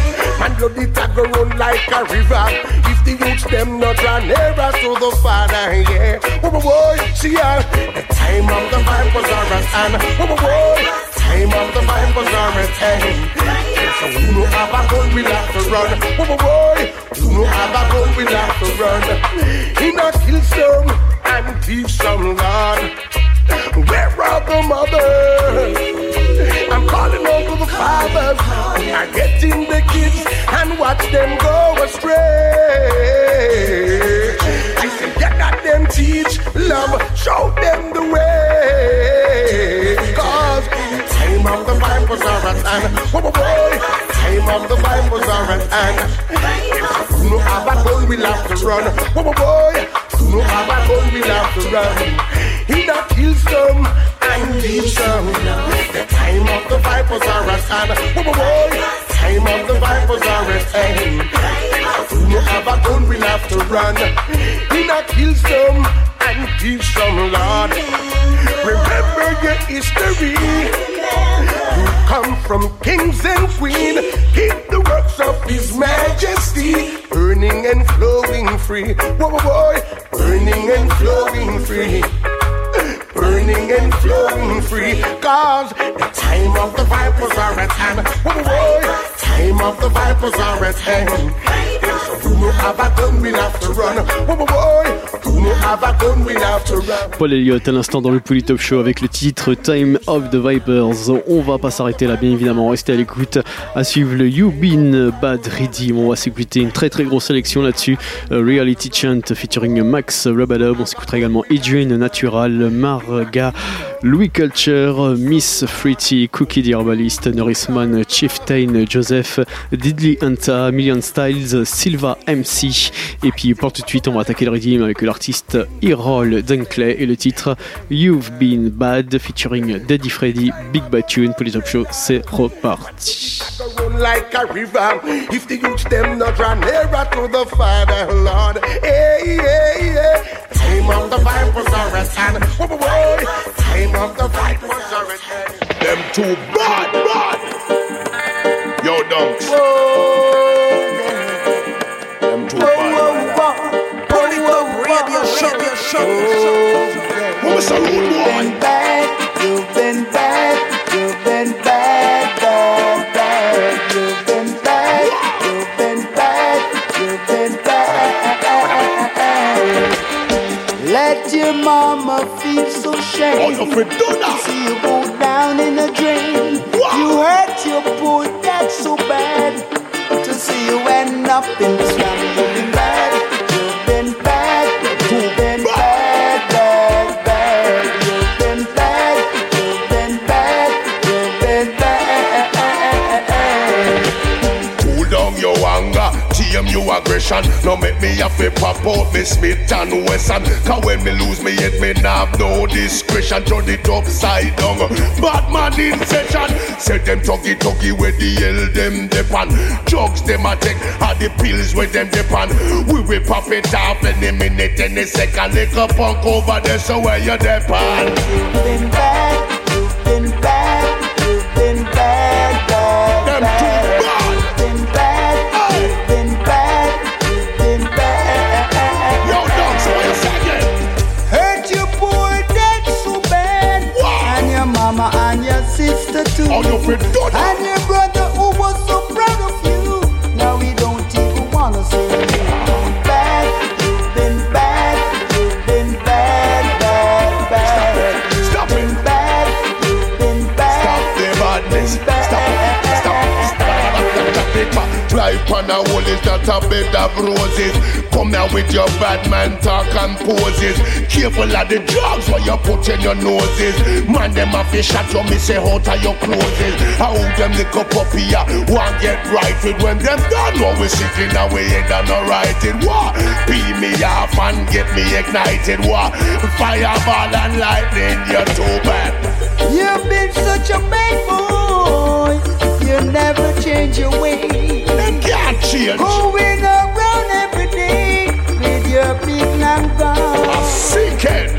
Blood it a go run like a river. If the youths them not run nearer to the father, yeah. Whoa, whoa, whoa, see ya The time of the vipers are at hand Whoa, whoa, whoa Time of the vipers are at hand eh. So who no have a gun will have to run. Whoa, whoa, whoa Who no have a gun will have to run. He not kill some and teach some Lord where are the mothers? I'm calling to the fathers. I'm getting the kids and watch them go astray. I say, get at them teach love, show them the way. Cause time of the vipers are at hand. Whoa, whoa, whoa. Time of the vipers are at hand. Who no have a gun will have to run. Whoa, whoa, whoa. Who no have a gun will have to run. He not kill some and leave some. The time of the vipers are at hand. Whoa, whoa, whoa. Time of the vipers are at hand. Who no have a gun will have to run. He not kill some and give some, Lord. Remember your history. You come from kings and queens. Keep the works of His Majesty burning and flowing free. Whoa, whoa, whoa. Burning and flowing free burning and flowing free. Cause the time of the vipers are at hand. Whoa, time of the vipers are at hand.
Paul Elliott à l'instant dans le Polytop Show avec le titre Time of the Vipers. On va pas s'arrêter là, bien évidemment. Restez à l'écoute. À suivre le You Been Bad Ready. On va s'écouter une très très grosse sélection là-dessus. Euh, Reality Chant featuring Max Rabadab. On s'écoutera également Adrian Natural, Marga, Louis Culture, Miss Fritty, Cookie the Herbalist, Norrisman, Chieftain, Joseph, Didley Anta, Million Styles, Silva MC. Et puis pour tout de suite, on va attaquer le redeem avec l'artiste Errol Dunkley et le titre You've Been Bad featuring Daddy Freddy, Big Bad Tune pour les top show. C'est reparti.
run like a river. If the youths them not run nearer to the Father, Lord. Hey, hey, hey. Time of the vipers are at hand. Whoa, whoa, whoa. Time of the vipers are at hand.
Them too bad, bad. Yo, dunks. Them
radio show, radio show.
Who is a rude boy?
You've been bad, you've been bad, bad, bad. You've been bad, you've been bad, you've been bad. Let your mama feel so shame.
Oh, you fi do that.
See you go down in a drain. You hurt your poor dad so bad. To see you end up in the slum.
Aggression. Now make me have to pop out me Smith and Wesson. Cause when me lose me head, me nah have no discretion. Turn it upside down. Bad man in session. Set them tuggy tuggy where the hell them depend. Drugs them a take, are the pills where them depend. We will pop it off any minute, any second. Lick a punk over there, so where you depend.
Been bad, me
done. A hole is not a bed of roses. Come here with your bad man talk and poses. Careful of the drugs what you put in your noses. Man, them a fish shot you, me say out of your clothes. How them up up here, one get right with when them done. What we sitting away head and no writing. What? Pee me off and get me ignited. What? Fireball and lightning, you're too bad.
You've been such a bad boy. You never change your way.
Them can't change.
Going around every day with your big long gun.
Sickhead.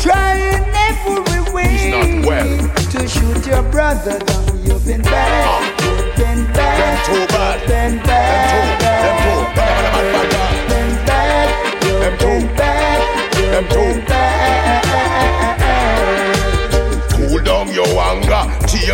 Trying every way
He's not well.
to shoot your brother down. You've been bad.
Ah.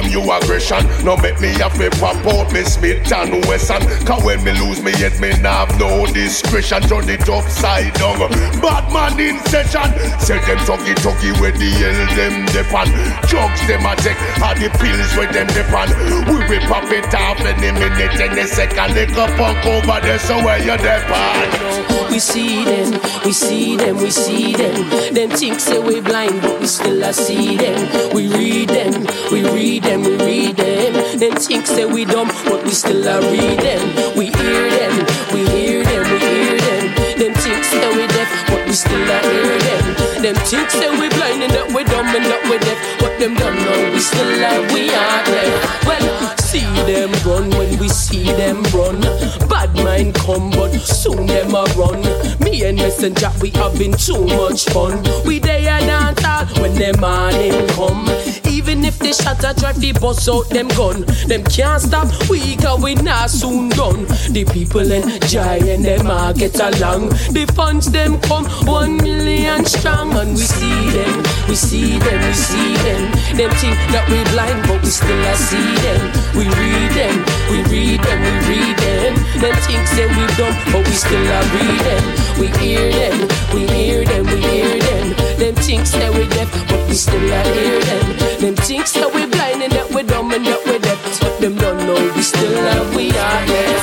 Tame your aggression. Now make me have to pop out me Smith and Wesson. Cause when me lose me yet me nah have no discretion. Turn it upside down. Bad man in session. Say them tuggy tuggy where the hell them depend. Drugs them a take, all the pills where them depend. We will pop it off any minute, any second. Lick up punk over there, so where you depend.
We see them, we see them, we see them. Them think say we blind, but we still a see them. We read them, we read them, we read them. Them think say we dumb, but we still a read them. We hear them, we hear them, we hear them. Them think say we deaf, but we still a hear them. Them think say we blind and that we dumb and that we deaf, but them don't know we still a we are there. Well, see them run when we see them run. Bad mind come, but soon them a run. Me and Messenger, we having too much fun. We there and all when them morning come. Even if they shot a drive the bus out them gun, them can't stop. We cause we not soon done. The people enjoy and them all get along. The funds them come one million strong, and we see them, we see them, we see them. Them think that we blind, but we still a see them. We read them, we read them, we read them. Them think say we dumb, but we still a read them. We hear them, we hear them, we hear them. Them think say we deaf, but we still a hear them. Them think say we blind and that we dumb and that we deaf, but them don't know we still a we are there.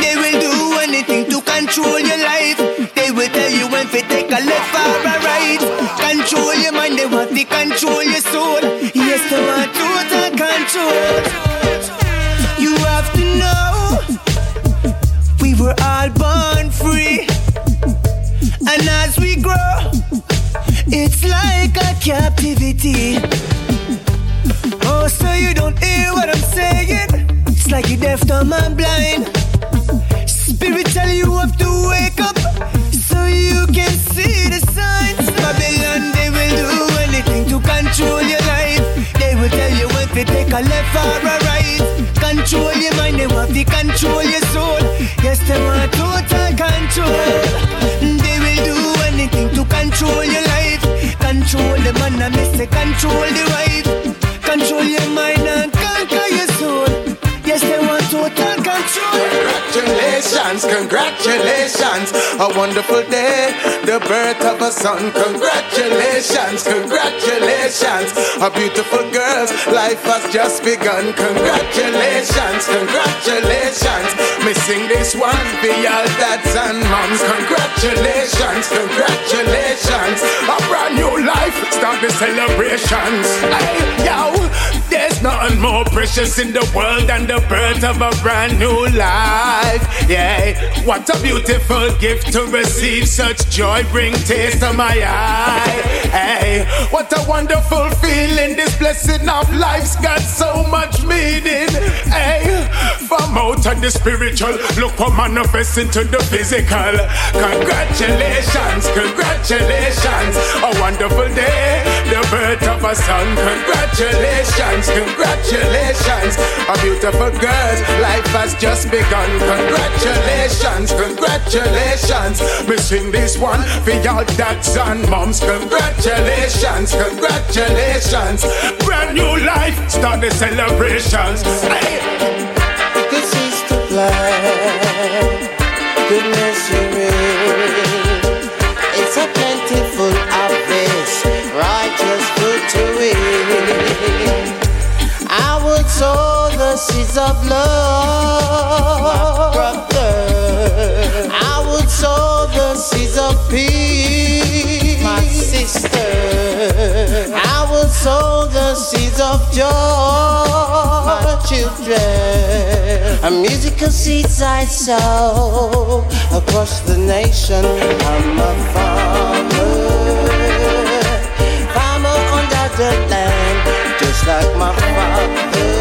They will do anything to control your life. They will tell you when to take a left or a right. Control your mind, they want to control your soul. Yes, they want total control. Captivity. Oh, so you don't hear what I'm saying? It's like you're deaf, dumb, and blind. Spiritually, you have to wake up so you can see the signs. Babylon, they will do anything to control your life. They will tell you when to take a left or a right. Control your mind, they want to control your soul. Yes, they want total control. They will do anything to control your life. Man, I miss say control the wife. Control your mind and conquer your soul. Yes, they want total control.
Congratulations, congratulations, a wonderful day, the birth of a son. Congratulations, congratulations, a beautiful girl's life has just begun. Congratulations, congratulations, missing this one for y'all dads and moms. Congratulations, congratulations, a brand new life, start the celebrations. Hey, yo, nothing more precious in the world than the birth of a brand new life. Yeah, what a beautiful gift to receive such joy, bring tears to my eye. Hey, what a wonderful feeling, this blessing of life's got so much meaning. Hey, from out of the spiritual, look what manifests into the physical. Congratulations, congratulations, a wonderful day, the birth of a son. Congratulations, congratulations, a beautiful girl, life has just begun. Congratulations, congratulations, we sing this one for your dads and moms. Congratulations, congratulations, brand new life, start the celebrations.
This is the plan. Goodness you. It's a plentiful seeds of love. brother. I would sow the seeds of peace. My sister. I would sow the seeds of joy. My children. A musical seeds I sow across the nation. I'm a farmer. Farmer under the land, just like my father.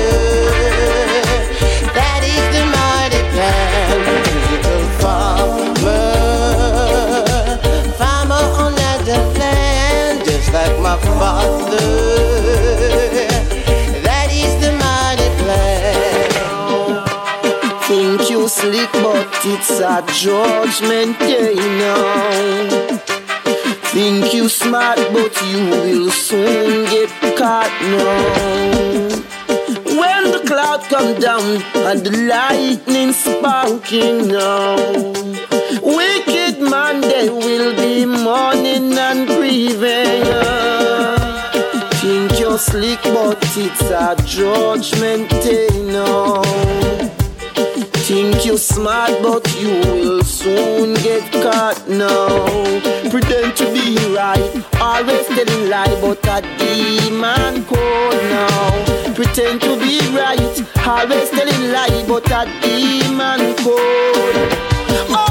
Slick, but it's a judgment day now. Think you smart, but you will soon get caught now. When the cloud come down and the lightning sparking now, wicked man they will be mourning and grieving. Think you're slick, but it's a judgment day now. Think you smart, but you will soon get caught now. Pretend to be right, always telling lie, but a demon code now. Pretend to be right, always telling lie, but a demon code. Full, oh,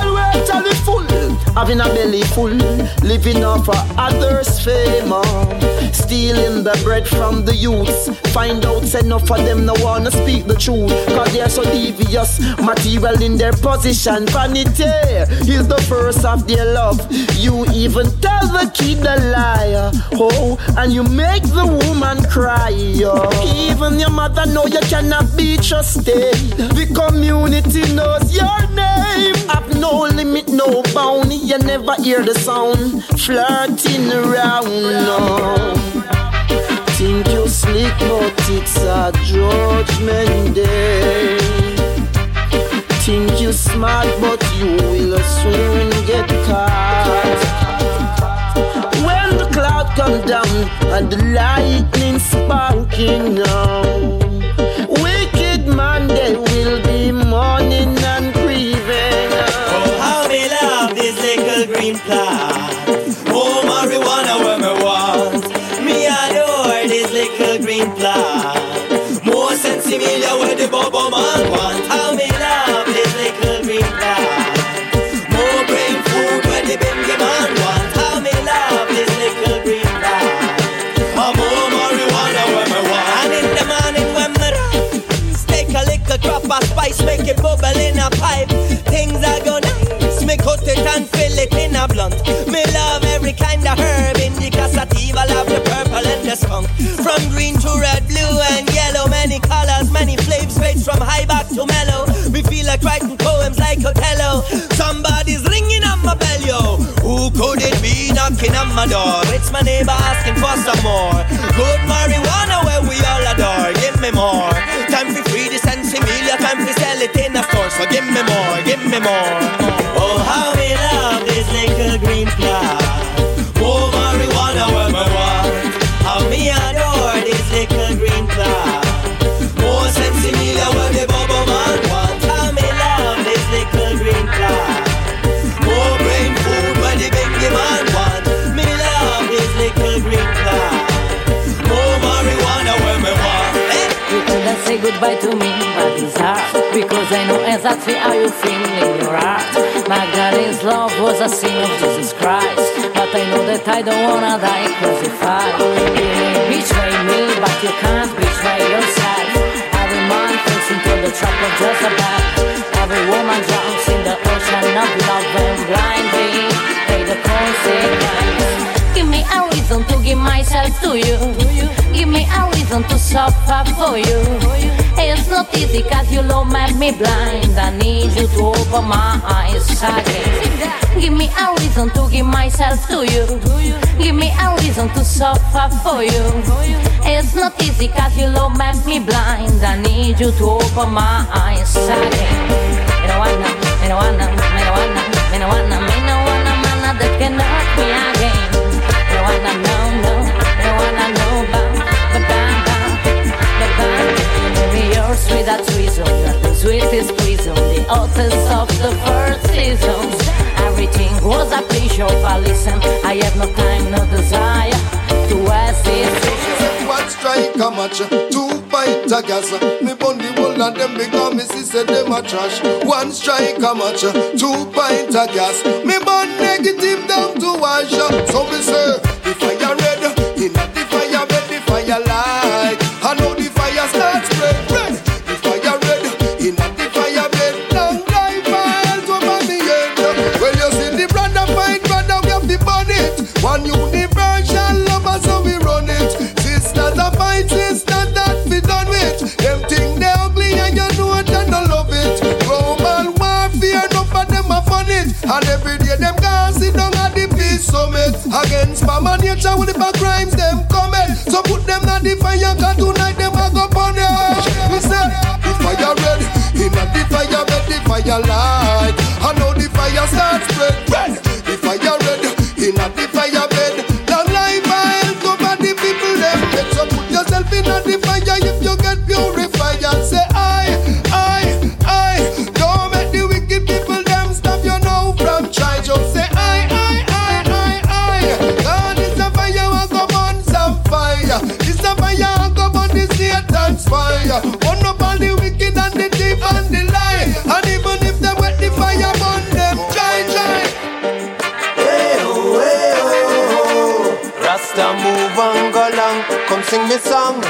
having a belly full, living off of others' fame. uh. Stealing the bread from the youths. Find out enough of them no wanna speak the truth. Cause they're so devious. Material in their position. Vanity is the first of their love. You even tell the kid a lie. Oh, and you make the woman cry. Oh. Even your mother know you cannot be trusted. The community knows your name. Have no limit, no bound. You never hear the sound. Flirting around. No. Think you slick, but it's a judgment day. Think you smart, but you will soon get caught. When the cloud come down and the lightning sparking now,
it bubble in a pipe. Things are go nice. Me cut it and fill it in a blunt. Me love every kind of herb. Indica sativa, love the purple and the skunk. From green to red, blue and yellow. Many colors, many flavors, range from high back to mellow. Me feel like writing poems like Othello. Somebody's ringing on my bell, yo. Who could it be knocking on my door? It's my neighbor asking for some more. Good marijuana where we all adore. Give me more. Time for free and similia. Time for sell it in a store. So give me more, give me more. Oh, how we love this little green plant.
Goodbye to me, but it's hard Because I know exactly how you feel in your heart Magdalene's love was a sin of Jesus Christ. But I know that I don't wanna die crucified. You may betray me, but you can't betray yourself Every man falls into the trap of Jezebel. Every woman drowns in the ocean of love give myself to you. Give me a reason to suffer for you. It's not easy cause you love me blind. I need you to open my eyes again. Give me a reason to give myself to you. Give me a reason to suffer for you. It's not easy cause you love me blind. I need you to open my eyes again. No wanna, me no wanna, me no wanna, me no dance with that reason the sweetest prison, the essence of the first season. Everything was a pleasure, but listen, I have no time, no desire to ask it. Watch strike a
match, two fight a gas. Me bun the whole of them because me see say them a trash. One strike a match, two pint a gas. Me bun negative down to wash. So me say, if I One universal lover, so we run it. Sisters a fight, sisters that we done with. Them think they ugly and you know that no love it. Global warfare, no for them a fun it. And every day them guys sit down at the peace summit. Against mama nature with the crimes them coming. So put them on the fire, cause tonight them a go punish. We say, the fire red, in a the fire bed, the fire light. I know the fire start spread. Red, the fire red, in a the yourself in the fire if you get purified and say I, I, I. Don't make the wicked people them stop you now from try. Just say I, I, I, I, I. God is a fire, I go burn some fire. It's a fire, I go burn the Satan's fire. Burn up all the wicked and the thief and the lie. And even if they wet the fire, burn them. Try, try. Oh, oh.
Rasta move and go long, come sing me song.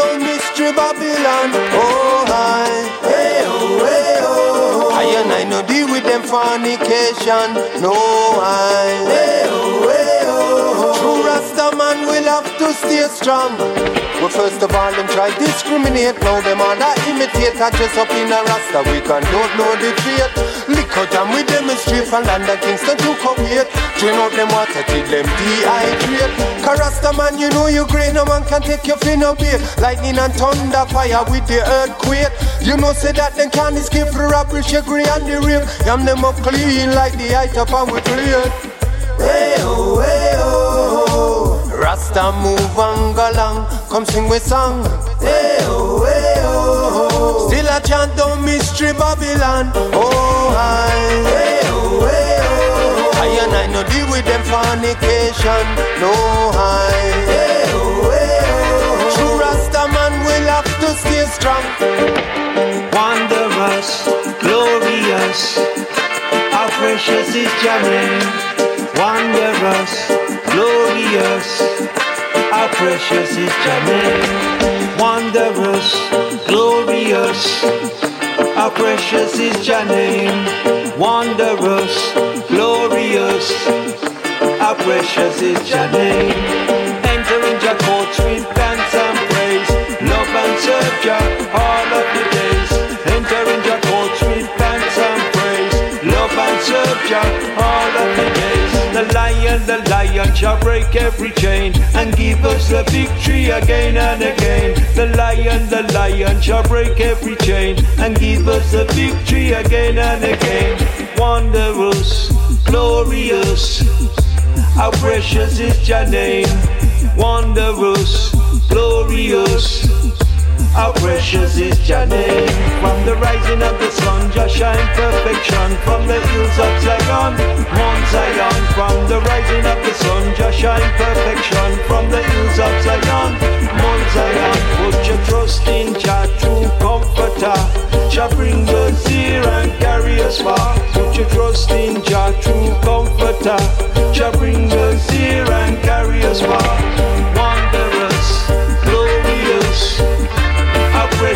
Down mystery Babylon. Oh hi. Hey oh, hey oh. I and I no deal with them fornication. No I. Hey oh, hey oh. True Rasta will have to stay strong. Well, first of all, them try discriminate. Now them all that imitate. I dress up in a Rasta. We can don't know the fate. Liquor jam we demonstrate from London, Kingston to Kuwait. Drain out them water till them dehydrate. Cause Rasta man, you know you great. No man can take your fin here. Lightning and thunder, fire with the earthquake. You know say that them can't escape for robbery, shaggy and the rape. Yam them up clean like the height up and we clear. Hey oh, hey. Rasta move and go long, come sing with song. Hey oh, hey oh. Still a chant down mystery Babylon. Oh hi. Hey oh, hey oh. I and I no deal with them fornication. No hi. Hey oh, hey oh. True Rasta man will have to stay strong.
Wondrous, glorious, how precious is your name. Wondrous, glorious, how precious is your name. Wondrous, glorious, how precious is your name. Wondrous, glorious, how precious is your name. Enter in your courts with dance and praise, love and serve you all of the days. Enter in your courts with dance and praise, love and serve you all of the days. Lion, the lion shall break every chain and give us the victory again and again. The lion, the lion shall break every chain and give us the victory again and again. Wondrous, glorious, how precious is your name. Wondrous, glorious. How precious is your name? From the rising of the sun Just shine perfection. From the hills of Zion Mount Zion. From the rising of the sun Just shine perfection. From the hills of Zion Mount Zion. Put your trust in Jah True comforter. Shall bring us here and carry us far. Put your trust in Jah True comforter. Shall bring us here and carry us far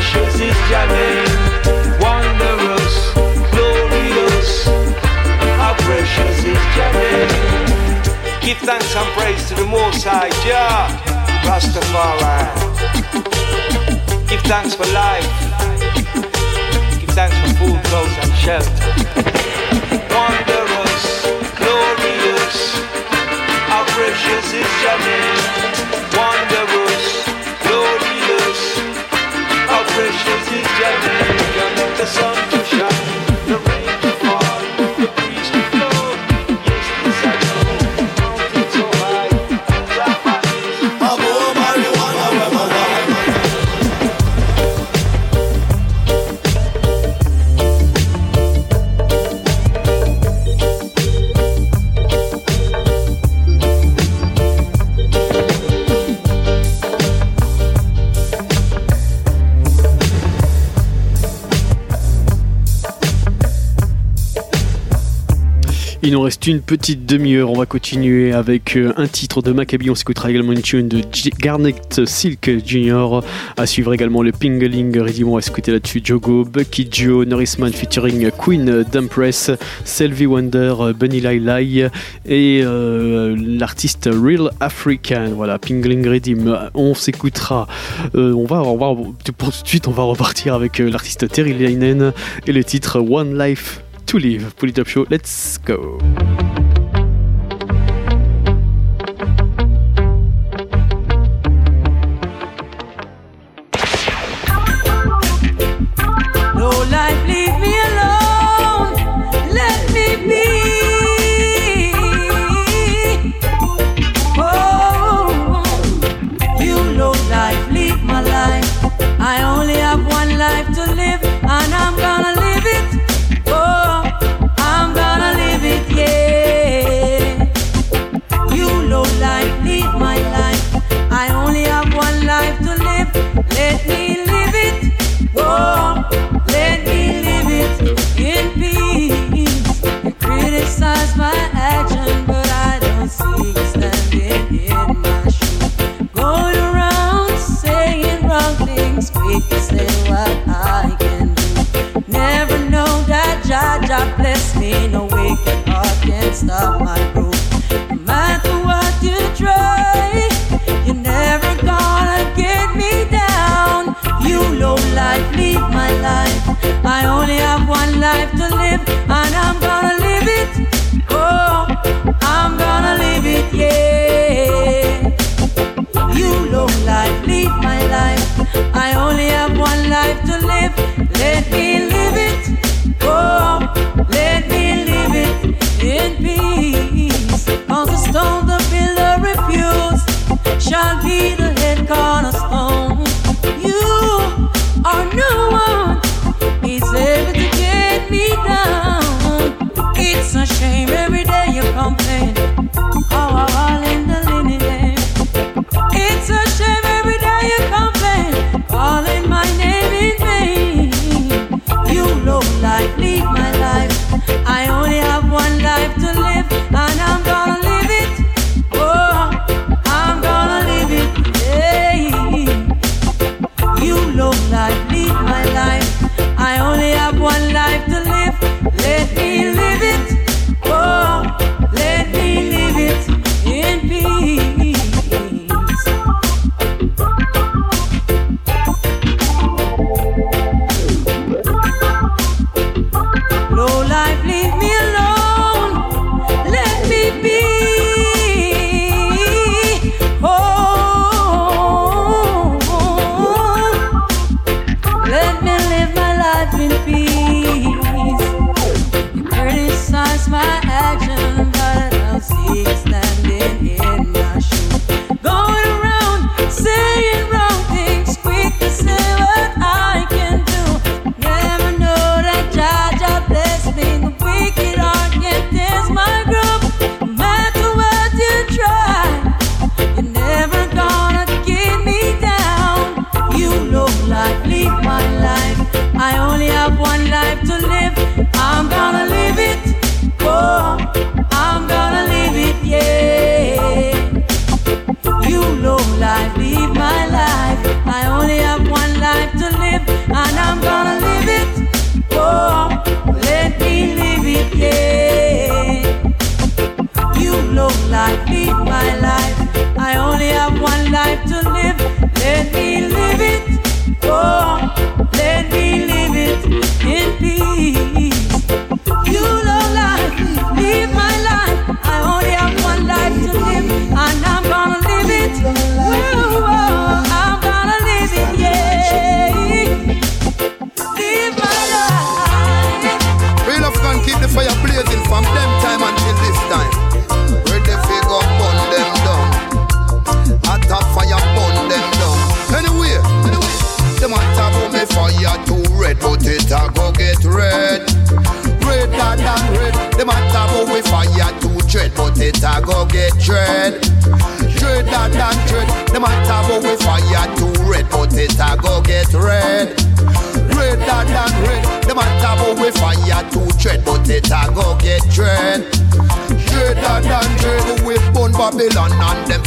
precious is your name, wondrous, glorious. How precious is your name. Give thanks and praise to the Most High, Jah, Rastafari. Give thanks for life. Give thanks for food, clothes, and shelter. Wondrous, glorious. How precious is your name, precious is your name?
Il nous reste une petite demi-heure. On va continuer avec euh, un titre de Maccabi. On s'écoutera également une tune de Garnet Silk Jr. À suivre également le Pingling Redim. On va là-dessus Jogo, Bucky Joe, Norrisman featuring Queen Dumpress, Selvi Wonder, Bunny Lai Lai et euh, l'artiste Real African. Voilà, Pingling Redim. On s'écoutera. Euh, on va revoir pour tout de suite. On va repartir avec l'artiste Terry Leinen et le titre One Life. to leave. Pull it up show. Let's go.
of my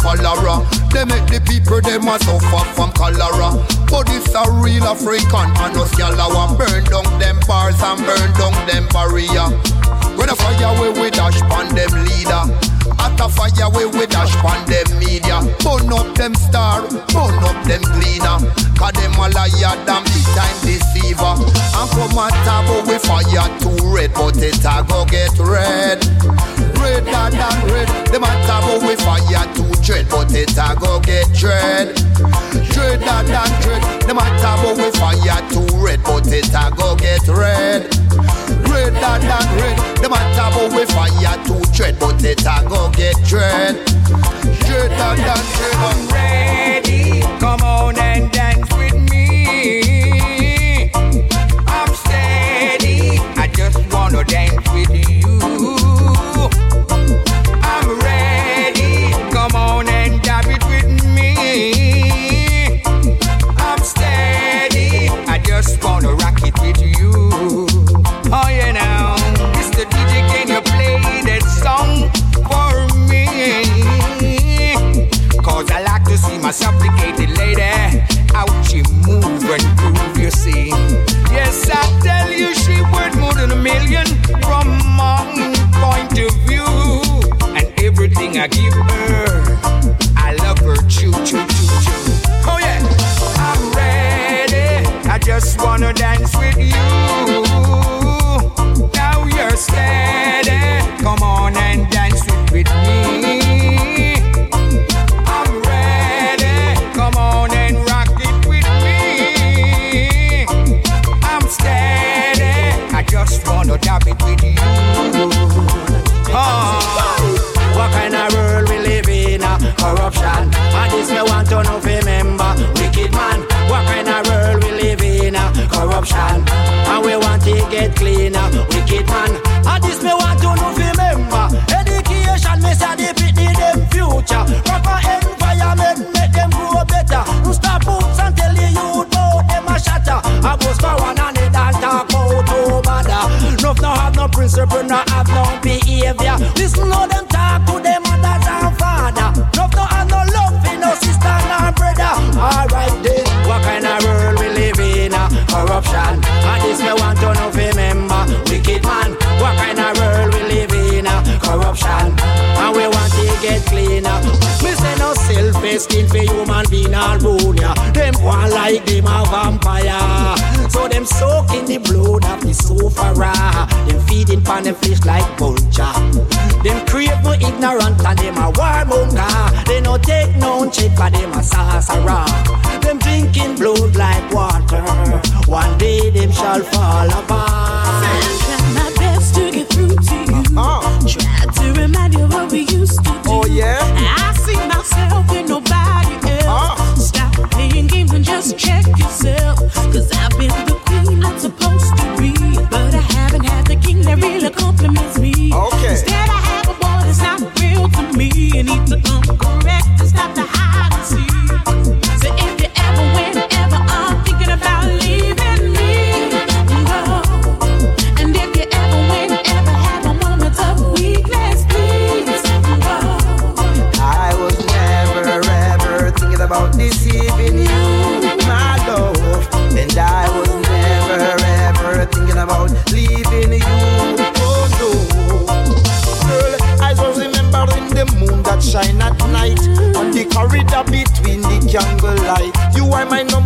and
them.
They make the people them a suffer from cholera. But it's a real African and us yellow burn down them bars and burn down them barrier. When a fire we we dash pan them leader. At a fire we we dash pan them media. Burn up them star, burn up them cleaner. Cause them a liar, damn big time deceiver. And come a tabo we fire too red, but it a go get red. Redder than red. Them a tabo we fire too dread, but it a go get dread. Dreader than dread. Them a tabo we fire too red, but it a go get red. Redder than red. Them a tabo we fire too dread, but it a go get dread. Dreader than dread.
I'm ready. Come on and dance with me. I'm steady. I just wanna dance with you. My supplicated lady. How she move and groove, you see Yes, I tell you she worth more than a million From my point of view. And everything I give her I love her, choo, choo, choo, choo Oh yeah, I'm ready. I just wanna dance with you. Now you're steady this me want to know. Remember, wicked man. What kind of world we live in? Uh, corruption. And we want to get cleaner. Wicked man. And this me want to know. Remember, education. Me say the pity them future. Proper environment make them grow better. Stop books and tell the youth about them a shatter. I bust for one and they don't talk about no bother. No no have no principle, no have no behavior. Listen how them talk to them mothers and this me want to know. Remember, wicked man. What kind of world we live in? Uh, corruption. And we want to get cleaner. Me say no self-esteem for human being all round ya. Them one like them a vampire. So them soak in the blood of the sufferer. Them feeding pan them fish like vulture. Them crave no ignorant and them a warmonger. No take no check for them a sorcerer. Them drinking blood like water. One day them shall fall apart.
To come correct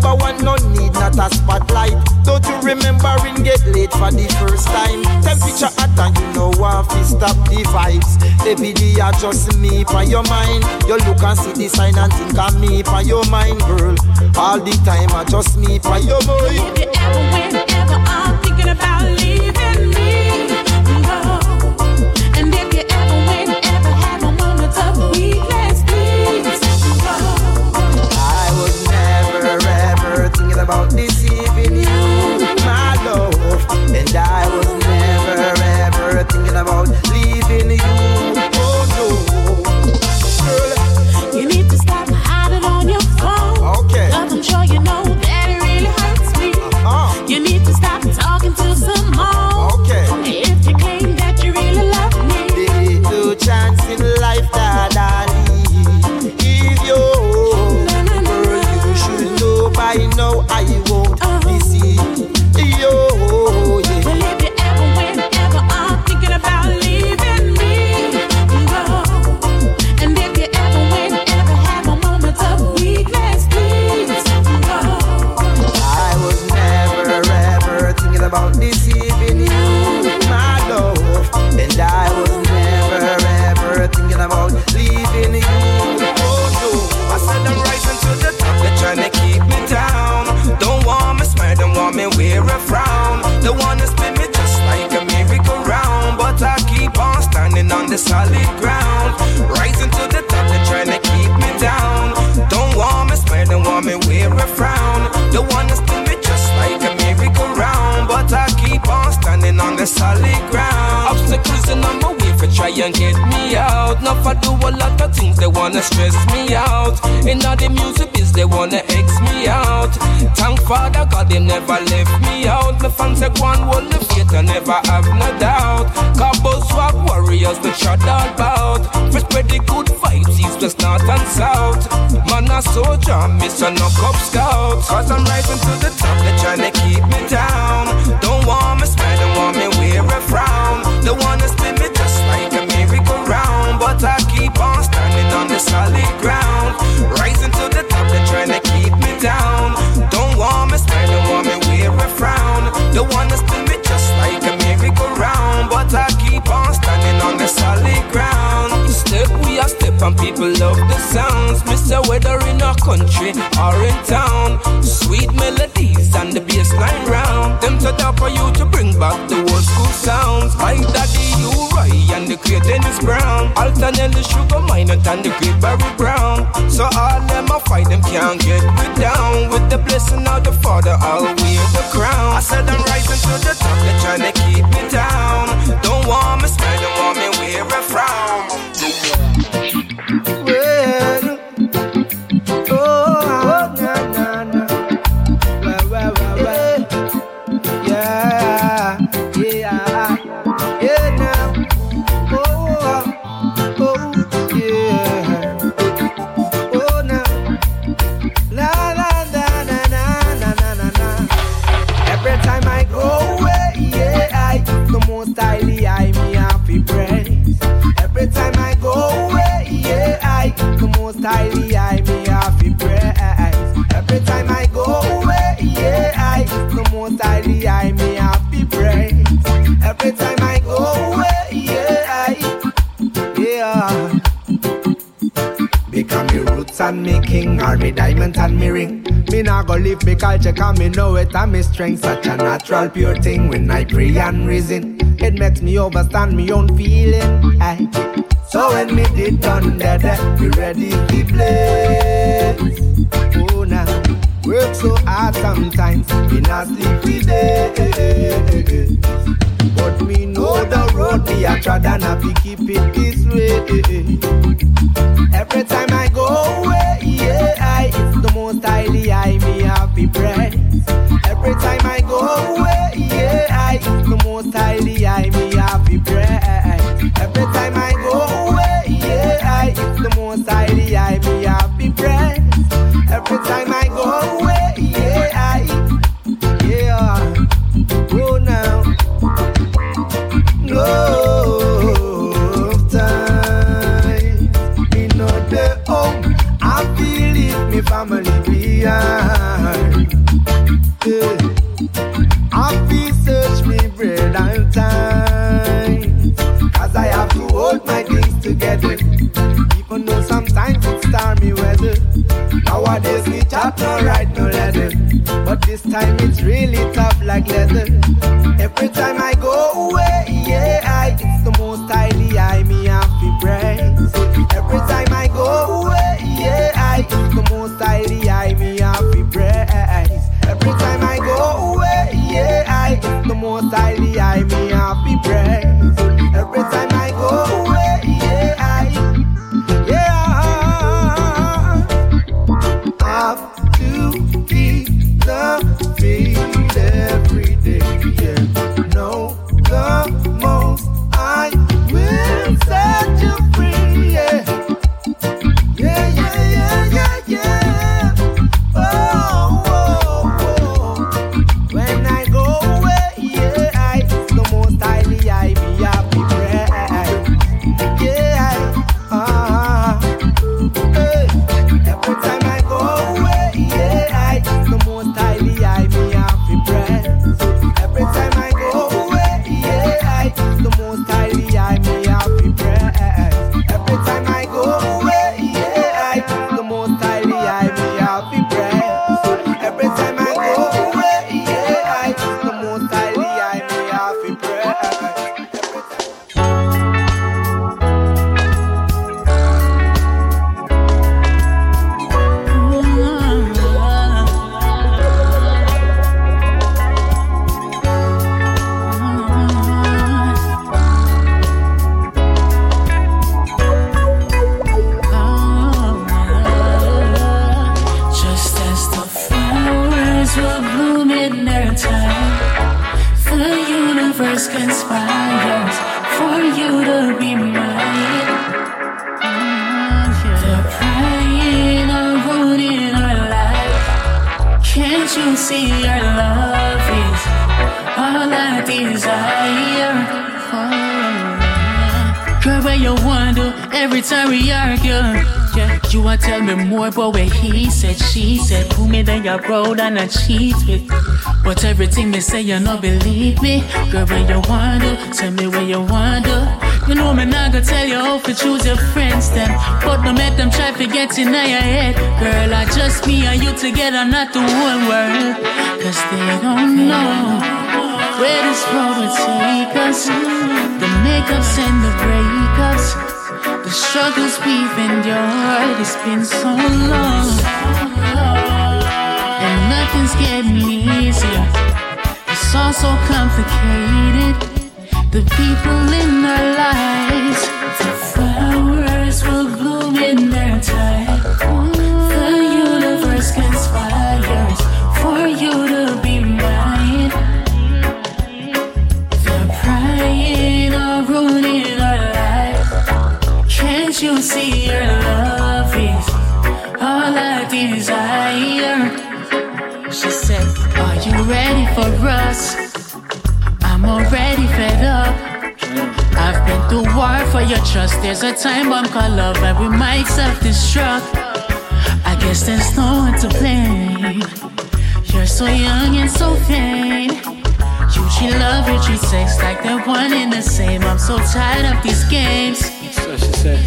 number one, no need not a spotlight. Don't you remember in get late for the first time? Temperature hot and you know want to stop the vibes. Every day I just me for your mind. You look and see the sign and think of me for your mind, girl. All the time I just me for your mind.
If you ever, whenever are thinking about leaving me,
about deceiving
a lot of things they wanna stress me out. In all the music biz, they wanna X me out. Thank Father God, they never left me out. My fans say one will live faith, I never have no doubt. Cabo swap warriors, we shut all about. For spread the good vibes, east, west, north, and south. Man, a soldier, miss a knock up scout. Cause I'm rising to the top, they tryna keep me down. Don't want me smile, don't want me wear a frown. They wanna spin me just like a merry-go-round. But I keep on standing on the solid ground. Rising to the top, they tryna keep me down. Don't want me smile, don't want me wear a frown. They wanna spin me just like a merry-go-round. But I keep on standing on the solid and people love the sounds. Mister whether in our country or in town. Sweet melodies and the bass line round. Them to top for you to bring back the old school sounds. My daddy, you right, and the great Dennis Brown. Alternately Sugar Minott and the great Barry Brown. So all them a fight, them can't get me down. With the blessing of the Father, I'll wear the crown. I said I'm rising to the top, they're trying to keep me down. Don't want me smile, don't want me wear a frown.
And me king, or me diamond and me ring. Me nah go leave me culture, cause me know it and me strength. Such a natural, pure thing when I pray and reason. It makes me overstand me own feeling. Aye. So when me did done that, me ready to play. Oh now, work so hard sometimes, me not sleep today. But me know the road me a trod and be keep it this way. Every time I away, yeah, I the most highly I me happy. Every time I go away, yeah, the most highly I me happy. Every time I go away, yeah, the most highly I me happy. Every time I go behind. Yeah. I search me bread and time. Cause I have to hold my things together. Even though sometimes it's stormy weather. Nowadays we chat no write no letter. But this time it's really tough like leather. Every time I go
cheat with? But everything they say, you not believe me. Girl, where you wonder, tell me where you wonder. You know me not gonna tell you how to choose your friends then. But no make them try to get in your head. Girl, I just me and you together, not the whole world. Cause they don't know where this road will take us. The makeups and the breakups. The struggles we've endured, it's been so long. Nothing's getting easier. It's all so complicated. The people in our lives, your trust. There's a time bomb called love, and we might self destruct. I guess there's no one to blame. You're so young and so vain. You treat love, you treat sex like they're one and the same. I'm so tired of these games.
So she said.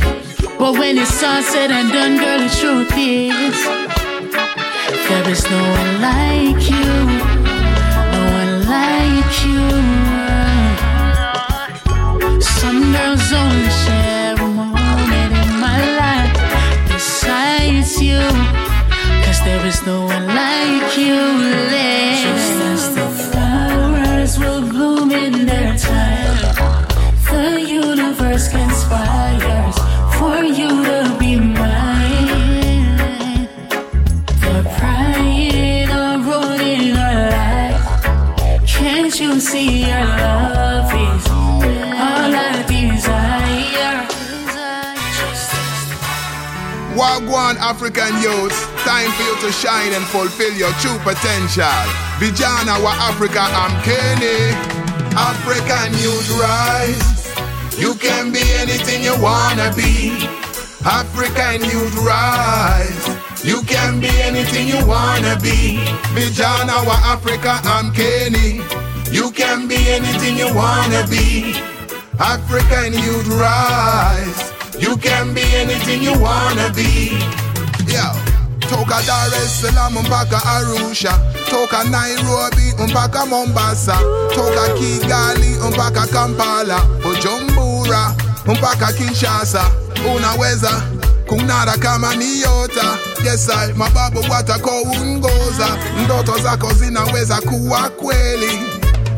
But when it's all said and done, girl, the truth is there is no one like you, no one like you. Moment in my life you, cause there is no one like you left.
Wagwan African youth, time for you to shine and fulfill your true potential. Vijana wa Africa, I'm Kenny. African youth rise. You can be anything you wanna be. African youth rise. You can be anything you wanna be. Vijana wa Africa, I'm Kenny. You can be anything you wanna be. African youth rise. You can be anything you wanna be. Yo. Toka Dar es Salaam mpaka Arusha, toka Nairobi mpaka Mombasa, toka Kigali mpaka Kampala, Bujumbura mpaka Kinshasa. Unaweza kung'ara kama niota. Yes, I, mababu watakoungoza, ndoto zako zinaweza kuwa kweli,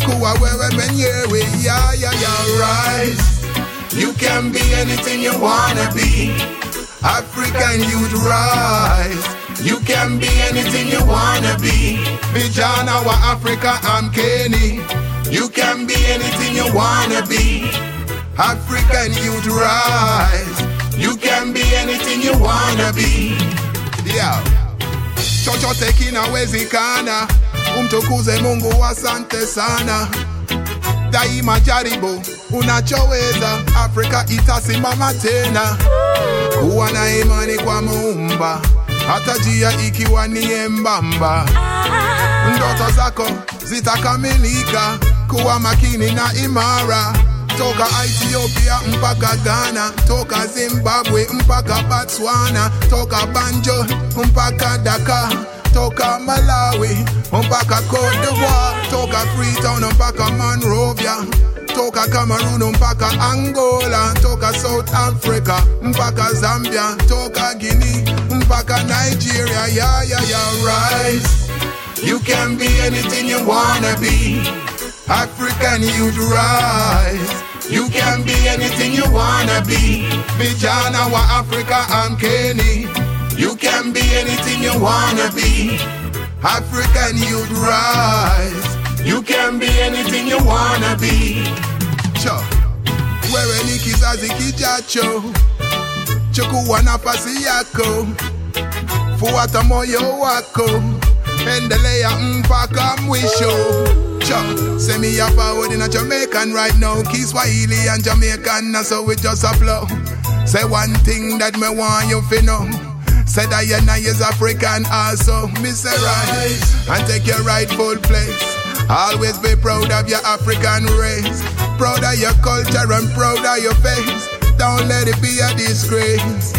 kuwa wewe mwenyewe. Yeah, yeah, yeah, rise. You can be anything you wanna be. African youth rise. You can be anything you wanna be. Vijana wa Africa, I'm Kenny. You can be anything you wanna be. African youth rise. You can be anything you wanna be. Yeah. Chochote kinawezekana. Umtukuze Mungu, asante sana. Daima jaribu unachoweza, Afrika itasimama tena. Kuwa na imani kwa Muumba, hata njia ikiwa ni embamba. Ndoto zako zitakamilika, kuwa makini na imara. Toka Ethiopia mpaka Ghana, toka Zimbabwe mpaka Botswana, toka Banjul mpaka Dakar, toka Malawi mpaka Cote d'Ivoire, toka Freetown mpaka Monrovia, toka Cameroon mpaka Angola, toka South Africa mpaka Zambia, toka Guinea mpaka Nigeria. Yeah, yeah, yeah, rise. You can be anything you wanna be. African youth rise. You can be anything you wanna be. Vijana wa Africa, I'm Kenny. You can be anything you wanna be. African youth rise. You can be anything you wanna be.
yacho chukua nafasi yako. Fuata moyo wako. Endelea mpaka mm, mwisho Cha, send me a forward in a Jamaican right now. Kiswahili and Jamaican, so we just a flow. Say one thing that me want you to know Say that you now is African also say rise and take your rightful place Always be proud of your African race Proud of your culture and proud of your face Don't let it be a disgrace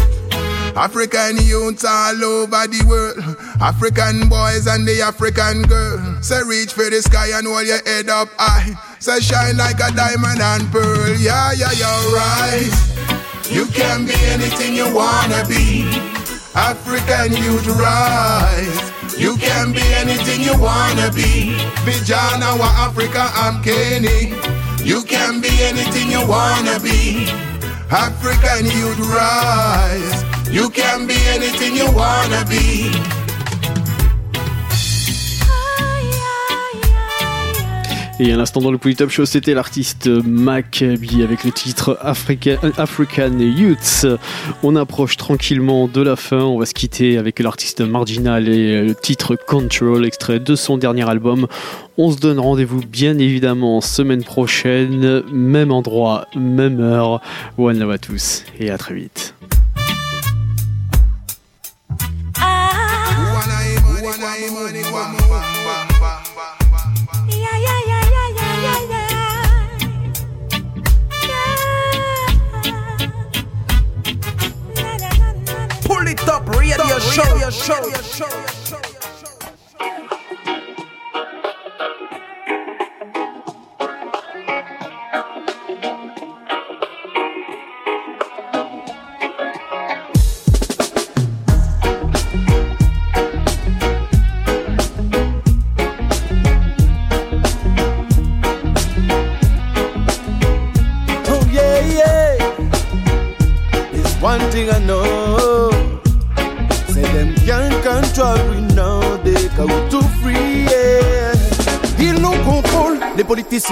African youths all over the world. African boys and the African girl. Say reach for the sky and hold your head up high. Say shine like a diamond and pearl. Yeah, yeah, you're right. You can be anything you wanna be. African youth rise. You can be anything you wanna be. Vijana wa Africa, I'm Kenny. You can be anything you wanna be. African youth rise. You can be anything you wanna be.
Et à l'instant dans le Polytop Show, c'était l'artiste Maccabi avec le titre Africa, African Youths. On approche tranquillement de la fin. On va se quitter avec l'artiste Marginal et le titre Control, extrait de son dernier album. On se donne rendez-vous bien évidemment semaine prochaine, même endroit, même heure. One love à tous et à très vite.
Pull radio show,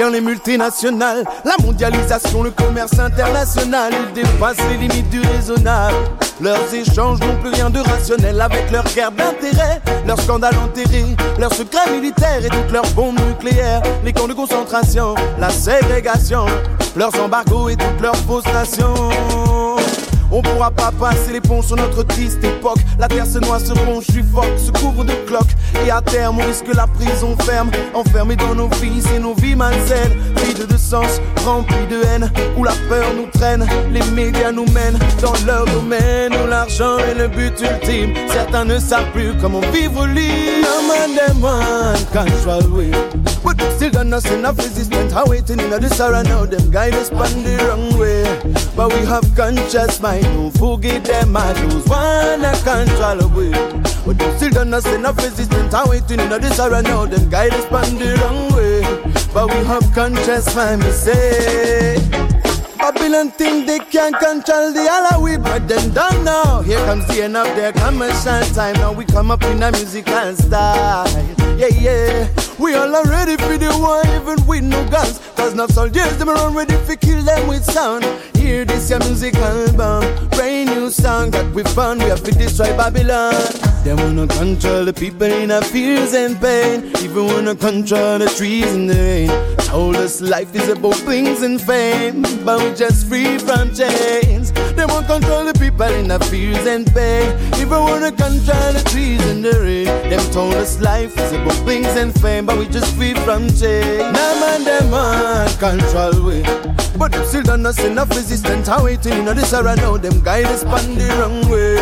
les multinationales, la mondialisation, le commerce international, ils dépassent les limites du raisonnable. Leurs échanges n'ont plus rien de rationnel avec leurs guerres d'intérêt, leurs scandales enterrés, leurs secrets militaires et toutes leurs bombes nucléaires, les camps de concentration, la ségrégation, leurs embargos et toutes leurs fausses nations. On pourra pas passer les ponts sur notre triste époque. La terre se noie, se ronge, suffoque, se couvre de cloques. Et à terme, on risque la prison ferme. Enfermés dans nos vies et nos vies malsaines. Vides de sens, remplis de haine. Où la peur nous traîne. Les médias nous mènent dans leur domaine. Où l'argent est le but ultime. Certains ne savent plus comment vivre libre. No them. But still done us enough resistance. How waiting in the sorrow now. Them guide us on the wrong way. But we have conscious mind. Don't forget them. I those wanna control we. But we still done us enough resistance. How waiting in the sorrow now. Them guide us on the wrong way. But we have conscious mind. We say. Babylon think they can control the Halloween, but them done now. Here comes the end of their commercial time. Now we come up in a musical style. Yeah, yeah. We all are ready for the war, even with no guns. Cause now soldiers, them are ready to kill them with sound. Hear this, your music album. Brand new song that we found. We have to destroy Babylon. They wanna control the people in our fears and pain. Even wanna control the trees in the rain. Told us life is about things and fame. But we just free from chains. They want control the people in our fears and pain. Even wanna control the trees in the rain. Them told us life is about things and fame. But we just free from chains. Now man, them on control we. But them still done us enough resistance. How waiting in era now. Them guide us on the wrong way.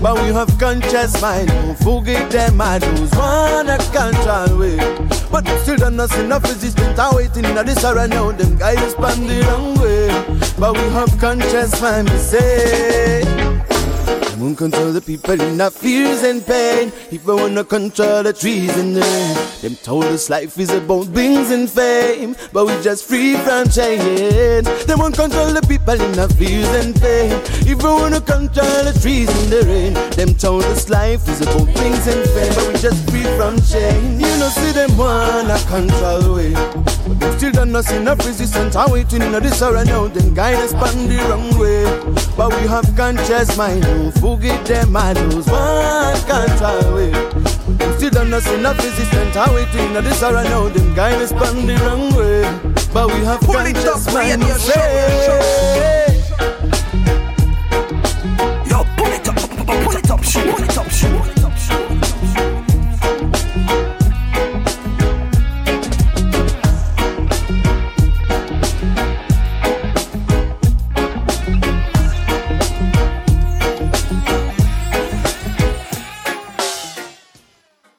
But we have conscious mind. Don't forget them. I those wanna control we. But them still done us enough resistance. How waiting in era now. Them guide us on the wrong way. But we have conscious mind. We say. Won't control the people in our fears and pain. If we wanna control the trees and the rain. Them told us life is about things and fame. But we just free from chains. They won't control the people in our fears and pain. If we wanna control the trees and the rain. Them told us life is about things and fame. But we just free from chains. You know, see them wanna control we. But them still done us enough resistance. I waiting in hour now, them guide us on the wrong way. But we have conscious mind, who boogie them I lose one can't away. Them still don't know see no physicist how it in the sorrow now them guy is on the wrong way. But we have
Pull
just
up,
play
your
show, your
show.
Yo, pull it up, pull it up, pull it up.